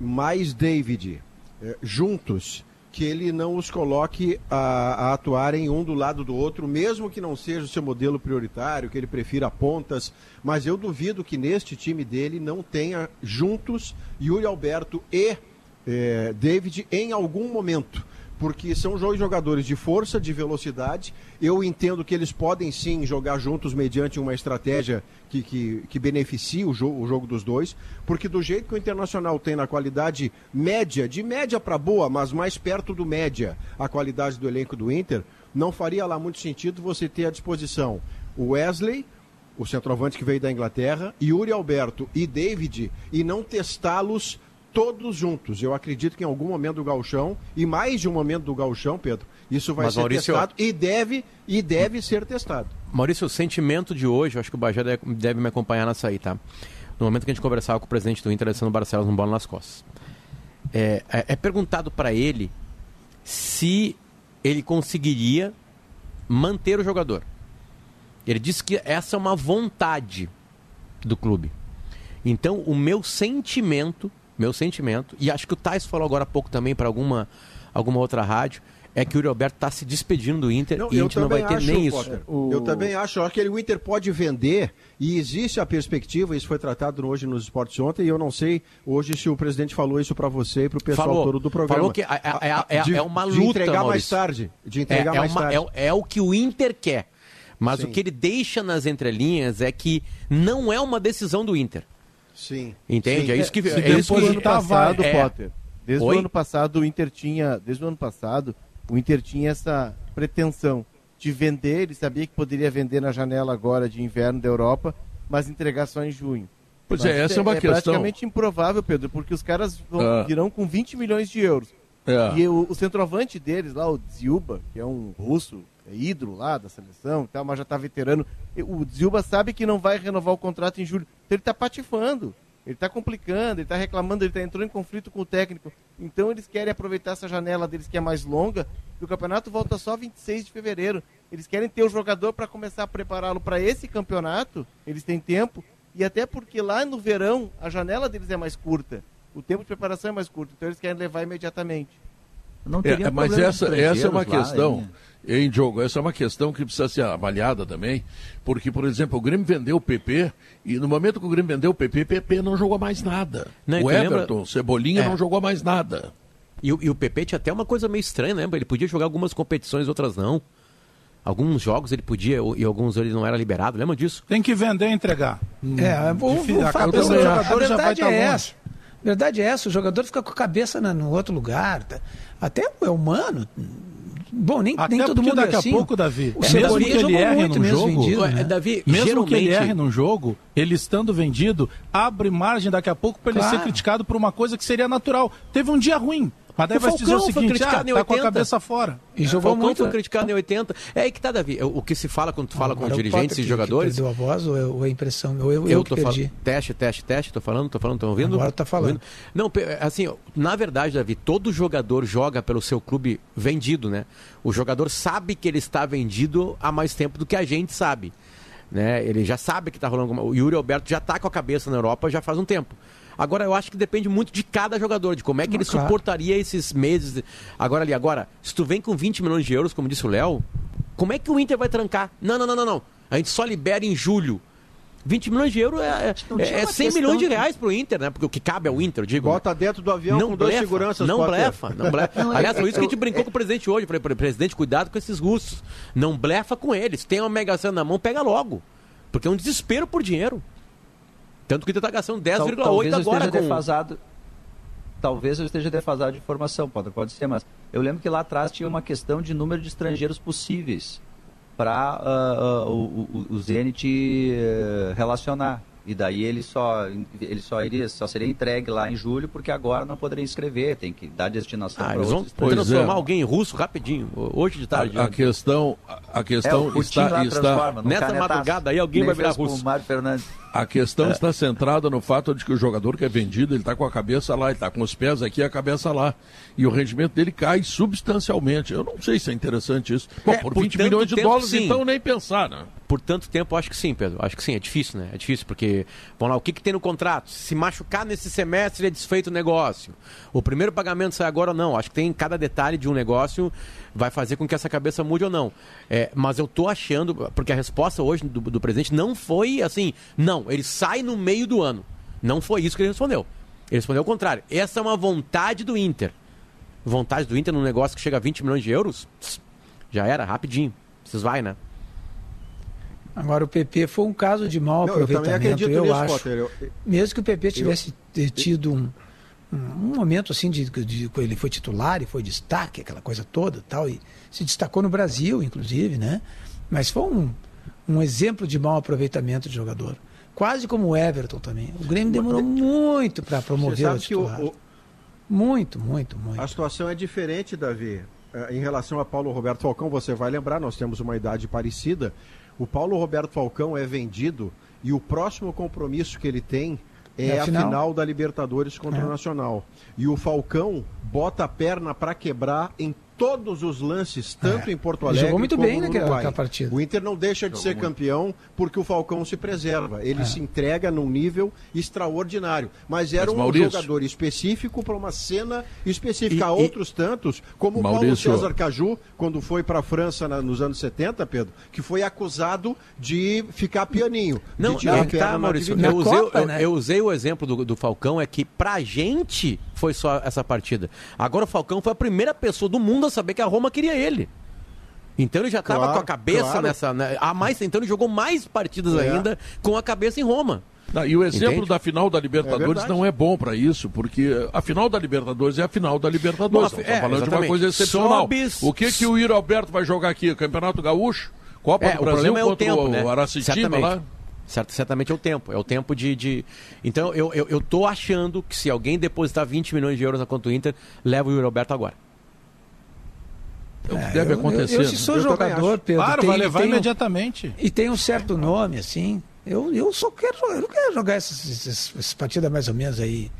mais David, eh, juntos, que ele não os coloque a, a atuarem um do lado do outro, mesmo que não seja o seu modelo prioritário, que ele prefira pontas. Mas eu duvido que neste time dele não tenha juntos Yuri Alberto e eh, David em algum momento. Porque são dois jogadores de força, de velocidade. Eu entendo que eles podem sim jogar juntos mediante uma estratégia que, que, que beneficie o, jo o jogo dos dois. Porque do jeito que o Internacional tem na qualidade média, de média para boa, mas mais perto do média, a qualidade do elenco do Inter, não faria lá muito sentido você ter à disposição o Wesley, o centroavante que veio da Inglaterra, Yuri Alberto e David, e não testá-los todos juntos. Eu acredito que em algum momento do gauchão, e mais de um momento do gauchão, Pedro, isso vai Mas, ser Maurício- testado e deve, e deve ser testado. Maurício, o sentimento de hoje, eu acho que o deve, deve me acompanhar nessa aí, tá? No momento que a gente conversava com o presidente do Inter, Alessandro Barcelos, no Bola nas Costas. É, é- é perguntado para ele se ele conseguiria manter o jogador. Ele disse que essa é uma vontade do clube. Então, o meu sentimento, meu sentimento, e acho que o Tais falou agora há pouco também para alguma, alguma outra rádio, é que o Yuri Alberto está se despedindo do Inter e a gente não vai ter acho, nem isso. Potter, Eu também acho. Acho que o Inter pode vender e existe a perspectiva, isso foi tratado hoje nos esportes ontem, e eu não sei hoje se o presidente falou isso para você e para o pessoal Falou. todo do programa. Falou que é, é- é- De- é uma luta, De entregar mais Maurício. tarde. De entregar é, é mais uma- tarde. é- é o que o Inter quer. Mas Sim. o que ele deixa nas entrelinhas é que não é uma decisão do Inter. Sim. Entende? Sim. É isso que Se é isso que Desde o ano passado, é. Potter. Desde Oi? o ano passado, o Inter tinha. Desde o ano passado, o Inter tinha essa pretensão de vender. Ele sabia que poderia vender na janela agora de inverno da Europa, mas entregar só em junho. Pois Mas é, essa é uma é questão. praticamente improvável, Pedro, porque os caras vão, Ah. virão com 20 milhões de euros. É. E o, o centroavante deles lá, o Dziuba, que é um russo, é ídolo lá da seleção e tal, mas já tá veterano. e O Dziuba sabe que não vai renovar o contrato em julho. Então ele tá patifando, ele tá complicando, ele tá reclamando, ele tá entrou em conflito com o técnico. Então eles querem aproveitar essa janela deles que é mais longa, e o campeonato volta só 26 de fevereiro. Eles querem ter o jogador para começar a prepará-lo para esse campeonato, eles têm tempo, e até porque lá no verão a janela deles é mais curta. O tempo de preparação é mais curto, então eles querem levar imediatamente. Não É, mas essa, essa é uma questão, hein, Diogo? Essa é uma questão que precisa ser avaliada também, porque, por exemplo, o Grêmio vendeu o PP e no momento que o Grêmio vendeu o PP, o PP não jogou mais nada. Não, o tu lembra- Everton, Cebolinha É. não jogou mais nada. E, o- e o PP tinha até uma coisa meio estranha, lembra? Ele podia jogar algumas competições, outras não. Alguns jogos ele podia e alguns ele não era liberado, lembra disso? Tem que vender e entregar. É, o, Difícil, o a fato cabeça é- do jogador já vai verdade estar é longe. essa. A verdade é essa, o jogador fica com a cabeça na- no outro lugar. tá? Até é humano. Bom, nem, Até nem todo mundo é daqui assim. a pouco, Davi, o mesmo Cebolinha que ele erre num mesmo jogo, vendido, né? Davi, Mesmo que ele erre num jogo, ele estando vendido, abre margem daqui a pouco para ele Claro. ser criticado por uma coisa que seria natural. Teve um dia ruim, mas daí O vai se dizer o Falcão foi seguinte, ah, criticado em tá com a 80. cabeça fora. E O jogou Falcão muito. foi né? criticado em 80. É aí que tá, Davi. O que se fala quando tu fala Agora com o dirigentes e jogadores. Que perdeu a voz ou é, ou é impressão? Ou eu, eu, Eu que tô perdi. falando. Teste, teste, teste. Tô falando, tô falando, tô ouvindo? Agora tá falando. Ouvindo? Não, assim, na verdade, Davi, todo jogador joga pelo seu clube vendido, né? O jogador sabe que ele está vendido há mais tempo do que a gente sabe. Né? Ele já sabe que tá rolando. alguma- O Yuri Alberto já tá com a cabeça na Europa já faz um tempo. Agora, eu acho que depende muito de cada jogador, de como é que Ah, ele claro. suportaria esses meses. Agora ali, agora, se tu vem com 20 milhões de euros, como disse o Léo, como é que o Inter vai trancar? Não, não, não, não, não. A gente só libera em julho. 20 milhões de euros é, não é, é uma 100 questão milhões de reais pro Inter, né? Porque o que cabe ao Inter, eu digo. Bota dentro do avião não com dois blefa, seguranças. Não blefa, não blefa. Não, é- Aliás, foi isso que a gente brincou com o presidente hoje. Eu falei, presidente, cuidado com esses russos. Não blefa com eles. Tem uma mega sena na mão, pega logo. Porque é um desespero por dinheiro. Tanto que ele tá gastando Tal- 10,8 talvez eu agora esteja com... defasado. Talvez eu esteja defasado de informação, pode, pode ser, mas eu lembro que lá atrás tinha uma questão de número de estrangeiros possíveis para o, o, o Zenit eh, relacionar. E daí ele só, ele só iria, só seria entregue lá em julho, porque agora não poderia inscrever, tem que dar destinação Ah, para eles vão outros Pois transformar é. alguém em russo rapidinho. Hoje de tarde. A, a questão, a questão É, está, está, Nessa canetaço. madrugada aí alguém Nem vai virar russo. o Mário Fernandes. A É. questão está centrada no fato de que o jogador que é vendido, ele está com a cabeça lá, ele está com os pés aqui e a cabeça lá. E o rendimento dele cai substancialmente. Eu não sei se é interessante isso. Bom, É, por por 20 tanto milhões de tempo, dólares, sim. então nem pensar, né? Por tanto tempo, acho que sim, Pedro. Acho que sim, é difícil, né? É difícil, porque, vamos lá, o que, que tem no contrato? Se machucar nesse semestre é desfeito o negócio. O primeiro pagamento sai agora ou não? Acho que tem cada detalhe de um negócio vai fazer com que essa cabeça mude ou não. É, mas eu tô achando, porque a resposta hoje do, do presidente não foi assim, não, ele sai no meio do ano. Não foi isso que ele respondeu. Ele respondeu o contrário. Essa é uma vontade do Inter. Vontade do Inter num negócio que chega a 20 milhões de euros? Já era, rapidinho. Vocês vai, né? Agora o PP foi um caso de mau Não, eu também aproveitamento, acredito eu nisso, acho. Potter. Eu- Mesmo que o PP tivesse ter tido um, um, momento assim de, de, ele foi titular e foi destaque, aquela coisa toda, tal, e se destacou no Brasil, inclusive, né? Mas foi um, um exemplo de mau aproveitamento de jogador. Quase como o Everton também. O Grêmio demorou muito para promover o que o- titular. o, Muito, muito, muito. A situação é diferente, Davi. Eh, Em relação a Paulo Roberto Falcão, você vai lembrar, nós temos uma idade parecida. O Paulo Roberto Falcão é vendido e o próximo compromisso que ele tem é, É a final. final. da Libertadores contra É. o Nacional. E o Falcão bota a perna para quebrar em todos os lances, tanto É. em Porto Ele Alegre jogou muito como bem no naquela- partida. O Inter não deixa de ser campeão porque o Falcão se preserva. Ele É. se entrega num nível extraordinário. Mas era Mas, um Maurício- jogador específico para uma cena específica. E- Há e- outros tantos, como o Paulo Maurício- César Caju, quando foi para a França na- nos anos 70, Pedro, que foi acusado de ficar pianinho. Não, de tirar é a que perna tá, Maurício. Eu usei, Copa, eu, né? eu usei o exemplo do, do Falcão, é que pra gente foi só essa partida. Agora o Falcão foi a primeira pessoa do mundo a saber que a Roma queria ele. Então ele já estava Claro, com a cabeça claro. nessa. Né, a mais, então ele jogou mais partidas É. ainda com a cabeça em Roma. Não, e o exemplo Entende? da final da Libertadores verdade. não é bom para isso, porque a final da Libertadores é a final da Libertadores. Bom, Nós é, falando de uma exatamente. coisa excepcional. Sobes- O que, que o Yuri Alberto vai jogar aqui? Campeonato Gaúcho? Copa É, do o Brasil é o contra tempo, o né? Araçatiba Certamente. lá? Certo, certamente é o tempo. É o tempo de. de... Então eu, eu, eu tô achando que se alguém depositar 20 milhões de euros na conta do Inter, leva o Yuri Alberto agora. É deve eu- acontecer. Eu, eu, se né? sou Eu jogador, acho. Pedro. Claro, tem- vai levar tem um- imediatamente. E tem um certo nome, assim. Eu, eu só quero jogar, eu não quero jogar essas, essas, essas partidas mais ou menos aí,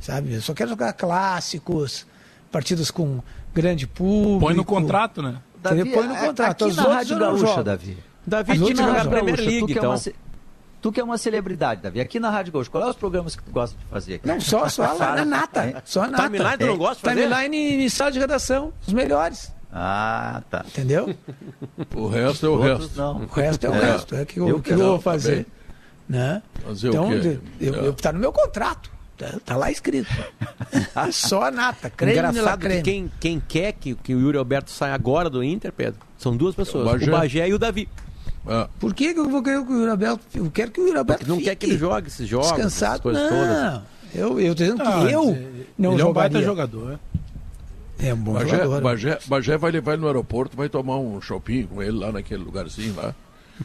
sabe? Eu só quero jogar clássicos, partidas com grande público. Põe no contrato, né? Entendeu? Põe no é- contrato. Aqui Os na Rádio Gaúcha. Davi. Davi tinha que jogar não a. Premier League, que é então. uma, ce- tu que é uma celebridade, Davi. Aqui na Rádio Gaúcha, qual é os programas que tu gosta de fazer? aqui? Não, só, só [laughs] a, a nata. Só a nata. Timeline tu não gosta de fazer? Timeline e sala de redação, os melhores. Ah, tá. Entendeu? [laughs] O resto é o Outros resto. não. O resto é o É. resto. É que eu, Eu que eu quero, vou fazer. Né? Fazer então, o quê? eu, É. eu- tá no meu contrato. Tá, tá lá escrito. [laughs] Só a nata. Creme Engraçado que creme. quem, quem quer que, que o Yuri Alberto saia agora do Inter, Pedro, são duas pessoas. O O Bagé. Bagé, e o Davi. Ah, Por que que eu vou querer que o Yuri Alberto... Eu quero que o Porque não quer que ele jogue esses jogos, essas Descansado. coisas não. todas. Eu, eu tô dizendo que Ah, eu ele não é um baita jogador. É um bom Bagé, jogador. Bagé, Bagé vai levar ele no aeroporto, vai tomar um shopping com ele lá naquele lugarzinho lá.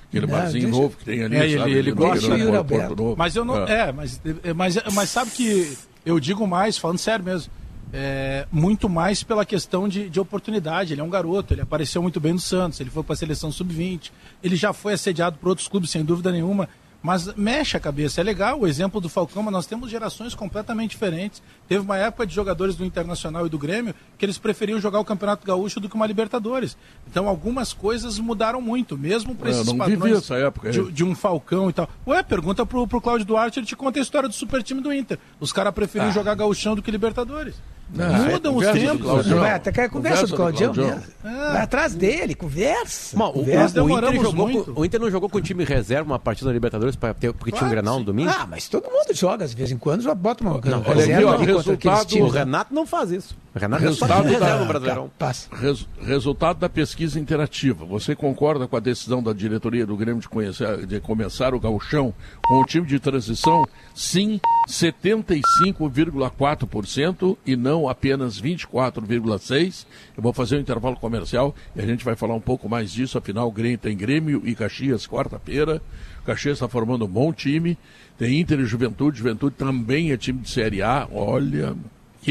Aquele Não, barzinho deixa- novo que tem ali, É, ele- sabe? ele no gosta aeroporto do Yuri Porto Alberto. Novo. Mas eu não. Ah. É, mas, mas, mas sabe que eu digo mais, falando sério mesmo. É, muito mais pela questão de, de oportunidade. Ele é um garoto, ele apareceu muito bem no Santos, ele foi para a seleção sub-20, ele já foi assediado por outros clubes, sem dúvida nenhuma. Mas mexe a cabeça, é legal. O exemplo do Falcão, mas nós temos gerações completamente diferentes. Teve uma época de jogadores do Internacional e do Grêmio que eles preferiam jogar o Campeonato Gaúcho do que uma Libertadores. Então algumas coisas mudaram muito, mesmo para É, esses não vivi padrões essa época de, de um Falcão e tal. Ué, pergunta pro, pro Cláudio Duarte, ele te conta a história do super time do Inter. Os caras preferiam jogar gauchão do que Libertadores. Ah, Mudam é os tempos. Vai até que a conversa, do Claudião. Vai atrás dele, conversa. Bom, o, conversa. Nós o Inter demoramos jogou muito. com, o Inter não jogou com o time reserva uma partida da Libertadores pra ter, porque tinha um Grenal que no domingo? Ah, mas todo mundo joga, de vez em quando já bota uma Não, reserva olha ó, ali contra resultado-. O Renato não faz isso. Renato Resultado é time da- Brasileirão. Res- resultado da pesquisa interativa. Você concorda com a decisão da diretoria do Grêmio de, conhecer- de começar o gauchão com o time de transição? Sim, 75,4% e não apenas 24,6%. Eu vou fazer um intervalo comercial e a gente vai falar um pouco mais disso. Afinal, o Grêmio tem Grêmio e Caxias quarta-feira. Caxias está formando um bom time. Tem Inter e Juventude. Juventude também é time de Série A. Olha,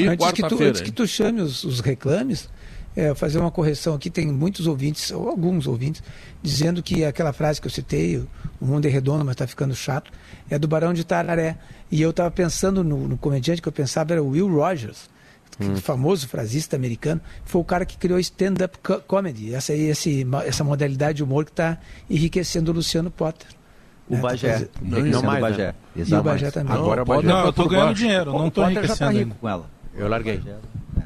que antes que tu, quarta-feira. antes que tu chame os, os reclames, é, fazer uma correção aqui, tem muitos ouvintes, ou alguns ouvintes, dizendo que aquela frase que eu citei, o mundo é redondo, mas está ficando chato, é do Barão de Tararé. E eu estava pensando no, no comediante que eu pensava era o Will Rogers, Hum. famoso frasista americano, foi o cara que criou stand-up co- comedy, essa, aí, esse, essa modalidade de humor que está enriquecendo o Luciano Potter. O né? Tá Bagé. Não, não mais, o Bagé. né? E o. Bagé também. Agora o Bagé Não, tá eu tô por ganhando baixo. dinheiro, não O tô Potter já tá enriquecendo rico ainda. com ela. Eu larguei.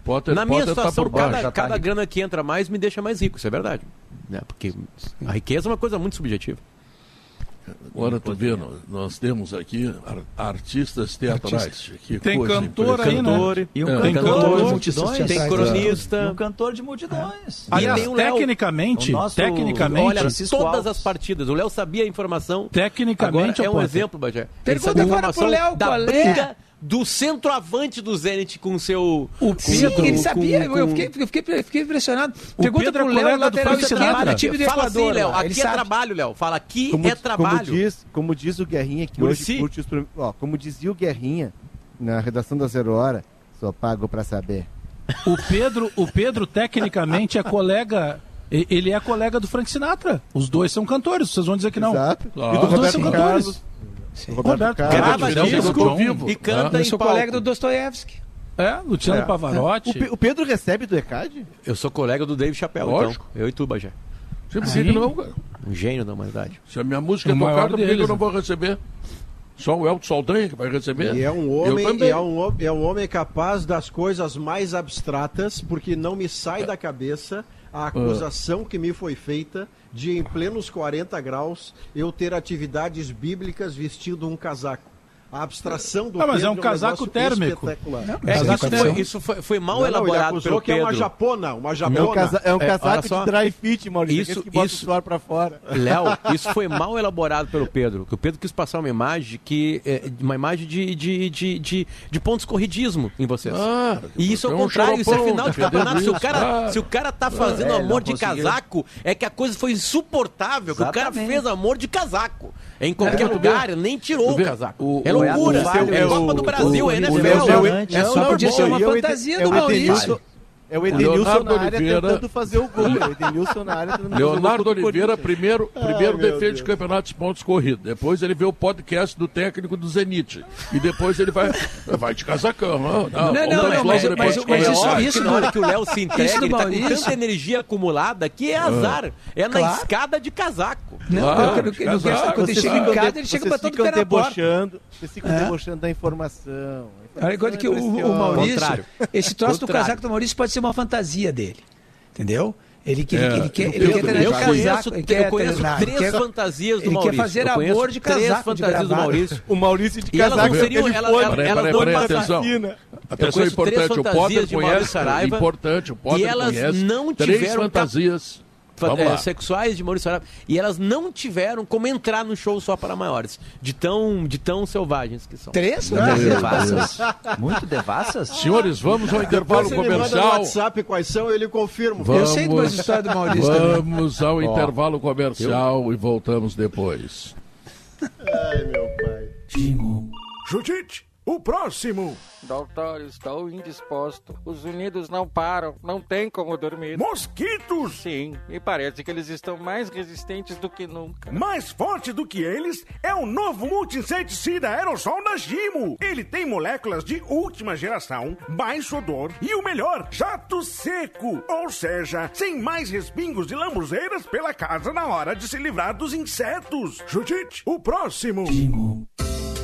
Potter, Na minha Potter tá situação, baixo. cada, tá cada rico. grana que entra mais me deixa mais rico, isso é verdade. Né? Porque a riqueza é uma coisa muito subjetiva. Agora tu vê, nós, temos aqui ar- artistas teatrais. Que Tem coisa cantor aí, né? E um É. Tem cantor cantor, de multidões. tem E cronista. um cantor de multidões. Aliás, tem o Léo. tecnicamente, O nosso- tecnicamente, Olha, todas as partidas. O Léo sabia a informação. tecnicamente Agora, é um Potter. exemplo. Ele Pergunta agora pro Léo qual é. Do centroavante do Zenit com seu... O com- Sim, ele sabia. com- eu, fiquei, eu, fiquei, eu fiquei impressionado. O Pergunta Pedro é pro Léo, lateral esquerdo time do Fala Equador. assim, Léo. Aqui é sabe. trabalho, Léo. Fala, aqui Como, é trabalho. Como diz, como diz o Guerrinha, que Muricy? hoje curte os... prim- Ó, como dizia o Guerrinha na redação da Zero Hora, só pago pra saber. O Pedro, o Pedro tecnicamente é colega. Ele é colega do Frank Sinatra. Os dois são cantores, vocês vão dizer que não. Exato. Claro. E do Os dois são cantores. Carlos. Sim. Roberto Roberto Carlos. Grava disco, vivo. e canta Eu em palco. colega do Dostoiévski. É, Luciano É. Pavarotti. O, o Pedro recebe do ECAD? Eu sou colega do Dave Chappelle, Lógico. então. Eu e tu, que Sim. que não, cara? Um gênio da humanidade. Se a minha música é tocada, por que eu não vou receber? Só o Elton Saldanha que vai receber? E é um homem, e é um, é um homem capaz das coisas mais abstratas, porque não me sai da cabeça a acusação que me foi feita de, em plenos 40 graus, eu ter atividades bíblicas vestindo um casaco. A abstração do Ah, mas é um Pedro casaco negócio térmico. espetacular. Não, É, casaco isso, térmico. foi, isso foi, foi mal Não, não, ele elaborado acusou pelo que é uma Pedro. japona, uma É um, japona. casa- é um É, casaco só. de dry fit, Maurício. Isso- que bota isso- o suor pra fora. Léo, isso foi mal elaborado pelo Pedro. Que o Pedro quis passar uma imagem que é, uma imagem de, de, de, de, de pontos corridismo em vocês. Ah, e isso é é o um contrário, isso é final de campeonato. Se o, cara, Ah. se o cara tá fazendo É, amor não de casaco, é que a coisa foi insuportável. Que o cara fez amor de casaco. Em qualquer É, lugar, nem tirou o casaco. o- é o- loucura. o- É, o- Copa do o- Brasil, o- é o- NFL. o- É o fantasia Ede- do é o Edenilson- Maurício. É o Edenilson Leonardo na área Oliveira- tentando fazer o gol. É o Edenilson na área tentando fazer o gol Leonardo Oliveira, primeiro, primeiro meu defende Deus. o campeonato de pontos corridos. Depois ele vê o podcast do técnico do Zenit. E depois ele vai, vai de casacão. Não, Não, não, não, mas- mas- é mas isso- óbvio isso que na hora que o Léo se isso entrega, ele tá com Maurício- tanta energia acumulada que é azar. É na Claro. escada de casaco. Não, Ah, quando, quando, casaco. quando, quando ele chega em casa, ele chega botando o pé na porta. debochando, Vocês ficam É. debochando da informação. A Olha, enquanto que o, o Maurício, Contrário. esse troço do Contrário. casaco do Maurício pode ser uma fantasia dele. Entendeu? Ele, que- É, ele, ele quer, ele quer eu- de conheço- casaco. Ele eu quer conheço treinar, ele três quer- fantasias do ele Maurício. quer fazer amor de três casaco de fantasias do. Maurício. O Maurício de E elas casaco. não seriam- ele ela- Peraí, peraí, não peraí, passam- atenção. Três importante, o Potter de Maurício conhece, Saraiva, importante, o Potter e elas conhece não três tiveram fantasias. É, sexuais de Maurício Saraiva. E elas não tiveram como entrar no show só para maiores. De tão, de tão selvagens que são. Três Muito fantasias. devassas. Muito devassas. Senhores, vamos ao intervalo Depois ele manda no comercial. WhatsApp quais são, ele confirma. Vamos, Eu sei de umas histórias do Maurício também. Vamos ao intervalo comercial e voltamos depois. Ai, meu pai. Judite, o próximo. Doutor, estou indisposto. Os unidos não param, não tem como dormir. Mosquitos! Sim, e parece que eles estão mais resistentes do que nunca. Mais forte do que eles é o novo multi-inseticida aerossol da Gimo. Ele tem moléculas de última geração, baixo odor e o melhor, jato seco. Ou seja, sem mais respingos de lambuzeiras pela casa na hora de se livrar dos insetos. Judite, o próximo.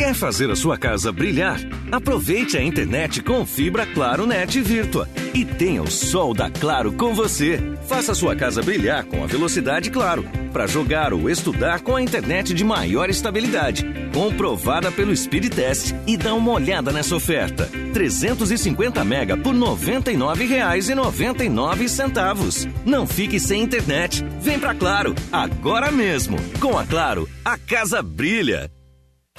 Quer fazer a sua casa brilhar? Aproveite a internet com fibra Claro Net Virtua e tenha o sol da Claro com você. Faça a sua casa brilhar com a velocidade Claro, para jogar ou estudar com a internet de maior estabilidade, comprovada pelo Speed Test e dá uma olhada nessa oferta. 350 mega por R$ 99,99. Não fique sem internet. Vem pra Claro, agora mesmo. Com a Claro, a casa brilha.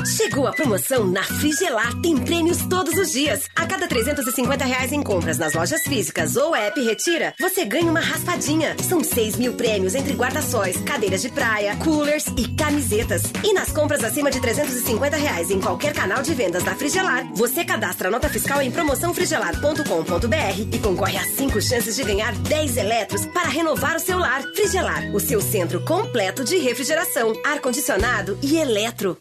Chegou a promoção na Frigelar. Tem prêmios todos os dias. A cada 350 reais em compras nas lojas físicas ou app Retira, você ganha uma raspadinha. São 6 mil prêmios entre guarda-sóis, cadeiras de praia, coolers e camisetas. E nas compras acima de 350 reais em qualquer canal de vendas da Frigelar, você cadastra a nota fiscal em promoçãofrigelar.com.br e concorre a 5 chances de ganhar 10 eletros para renovar o seu lar. Frigelar, o seu centro completo de refrigeração, ar-condicionado e eletro.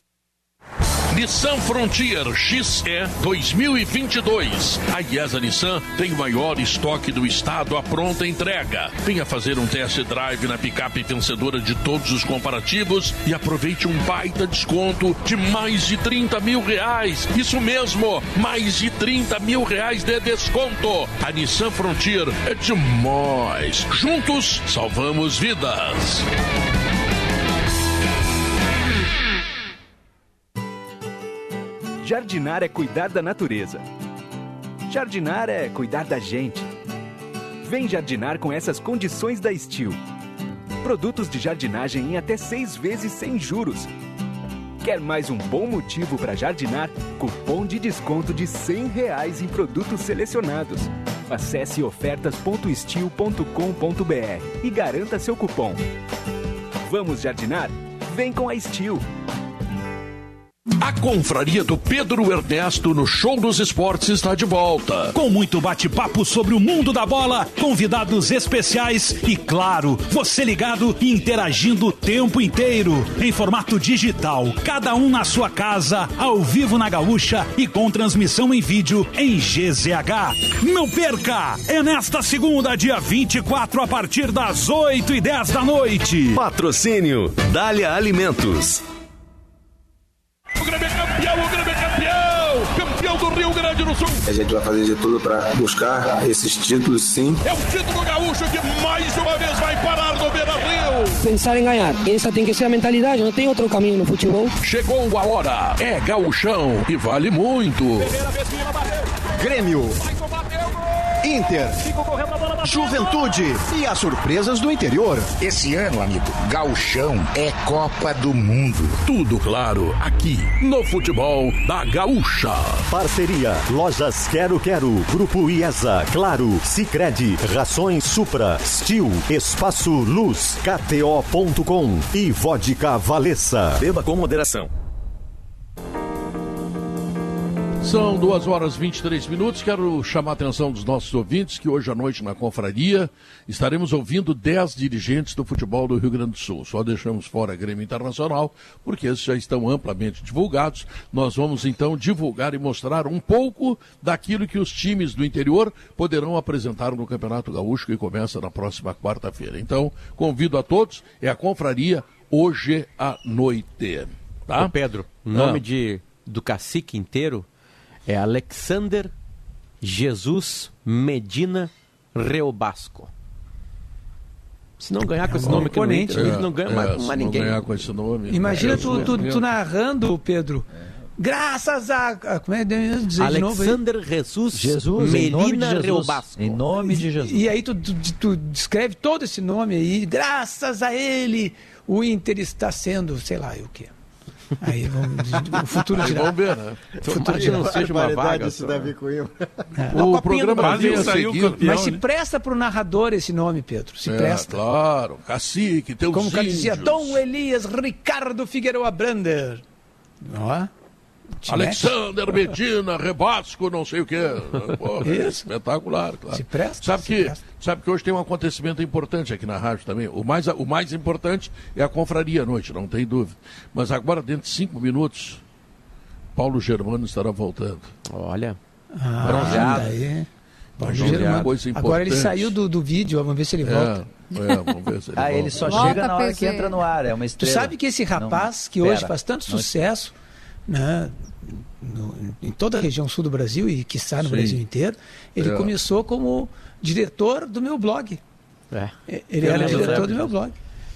Nissan Frontier XE 2022. A IESA Nissan tem o maior estoque do estado à pronta entrega. Venha fazer um test drive na picape vencedora de todos os comparativos e aproveite um baita desconto de mais de 30 mil reais. Isso mesmo, mais de 30 mil reais de desconto. A Nissan Frontier é demais. Juntos, salvamos vidas. Jardinar é cuidar da natureza. Jardinar é cuidar da gente. Vem jardinar com essas condições da Steel. Produtos de jardinagem em até seis vezes sem juros. Quer mais um bom motivo para jardinar? Cupom de desconto de 100 reais em produtos selecionados. Acesse ofertas.steel.com.br e garanta seu cupom. Vamos jardinar? Vem com a Steel. A confraria do Pedro Ernesto no Show dos Esportes está de volta. Com muito bate-papo sobre o mundo da bola, convidados especiais e, claro, você ligado e interagindo o tempo inteiro. Em formato digital, cada um na sua casa, ao vivo na gaúcha e com transmissão em vídeo em GZH. Não perca! É nesta segunda, dia 24, a partir das 8 e 10 da noite. Patrocínio Dália Alimentos. Grande do Sul! A gente vai fazer de tudo para buscar esses títulos, sim. É o título gaúcho que mais uma vez vai parar no Beira Rio! Pensar em ganhar. Essa tem que ser a mentalidade, não tem outro caminho no futebol. Chegou a hora, é gauchão e vale muito! Grêmio. Inter. Juventude e as surpresas do interior. Esse ano, amigo, gauchão é Copa do Mundo. Tudo claro aqui no futebol da gaúcha. Parceria Lojas Quero Quero, Grupo IESA, Claro, Sicredi, Rações Supra, Stil, Espaço Luz, KTO.com e Vodka Valessa. Beba com moderação. São duas horas e 23 minutos. Quero chamar a atenção dos nossos ouvintes que hoje à noite na confraria estaremos ouvindo 10 dirigentes do futebol do Rio Grande do Sul. Só deixamos fora a Grêmio Internacional, porque esses já estão amplamente divulgados. Nós vamos então divulgar e mostrar um pouco daquilo que os times do interior poderão apresentar no Campeonato Gaúcho, que começa na próxima quarta-feira. Então, convido a todos, é a confraria hoje à noite. Tá? Ô Pedro, nome de, do cacique inteiro é Alexander Jesus Medina Reobasco. Se não ganhar com esse um nome, que Inter, né? não ganha É, mais, se mais não ninguém. ganhar com esse nome. Imagina é, tu, tu, tu narrando, Pedro. Graças a. Como é que eu ia dizer de novo? Alexander Jesus, Jesus, Medina Jesus. Reobasco. Em nome de Jesus. E aí tu, tu, tu descreve todo esse nome aí. Graças a ele, o Inter está sendo, sei lá, o quê. Aí vamos, o futuro dirá. vamos ver, né? O futuro Tomara que dirá. não seja uma vaga. esse só. Davi Coimbra. O programa vem a saiu seguir. campeão. Mas se né? presta pro narrador esse nome, Pedro. Se É, presta. claro, cacique, teus Como o cara dizia, índios. Dom Elias Ricardo Figueroa Brander. Ó. te Alexander Medina, Rebasco, não sei o quê. Porra, [laughs] é Isso. espetacular, claro. Se presta, sabe, se que, presta. sabe que hoje tem um acontecimento importante aqui na rádio também. O mais, o mais importante é a confraria à noite, não tem dúvida. Mas agora, dentro de cinco minutos, Paulo Germano estará voltando. Olha, Ah, Bronzeado. daí. Paulo Germano. Germano, coisa importante. Agora ele saiu do, do vídeo, vamos ver se ele volta. É, é, vamos ver se ele Ah, volta. ele só Volta, chega na hora PG. que entra no ar, é uma Tu estrela. sabe que esse rapaz, Não, que hoje pera. faz tanto Não- sucesso né, no- em toda a região sul do Brasil e que está no Sim. Brasil inteiro, ele É. começou como diretor do meu blog. é. Ele Eu era diretor do meu blog.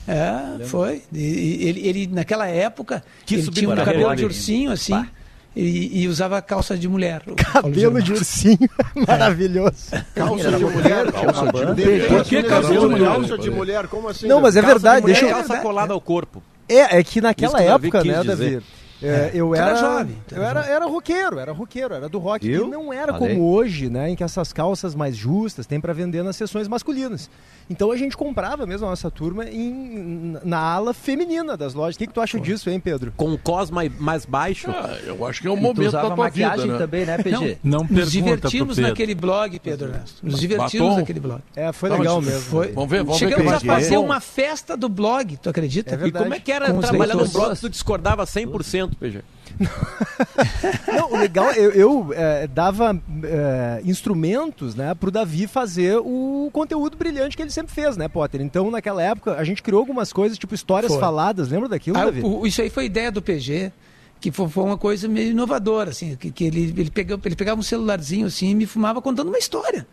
É, foi. E, ele, ele, naquela época, Que ele tinha um cabelo de ursinho, assim, Pá. e, e usava calça de mulher. Cabelo de ursinho, [laughs] maravilhoso. Calça de mulher. Calça de. Dele- Por que calça de mulher? Calça de mulher, como assim? Não, mas é Calça de verdade, mulher, deixa eu... calça colada ao corpo. É, é que naquela época, né, dizer. Davi? É, eu Tu era era, jovem, tu eu era era, era roqueiro, era roqueiro, era do rock. Viu? E não era Falei. como hoje, né, em que essas calças mais justas tem para vender nas sessões masculinas. Então a gente comprava mesmo a nossa turma em, na ala feminina das lojas. O que, que tu acha disso, hein, Pedro? Com o cos mais, mais baixo. Ah, eu acho que é E tu momento usava da tua maquiagem vida, né? também, né, PG? Não Nos pergunta divertimos naquele blog, Pedro Ernesto. Nos divertimos Batom? naquele blog. É, foi Não, legal mesmo. Foi. Vamos ver, vamos Chegamos ver a é. fazer uma festa do blog, tu acredita? É E como é que era Com trabalhar num leitores. blog tu discordava 100%, PG? [laughs] Não, o legal, eu, eu, eh, dava eh, instrumentos, né, pro Davi fazer o conteúdo brilhante que ele sempre fez, né, Potter? Então, naquela época, a gente criou algumas coisas, tipo histórias Foi. faladas, lembra daquilo, Ah, Davi? o- isso aí foi ideia do PG, que foi, foi uma coisa meio inovadora, assim, que, que ele, ele, pegava, ele pegava um celularzinho assim e me fumava contando uma história,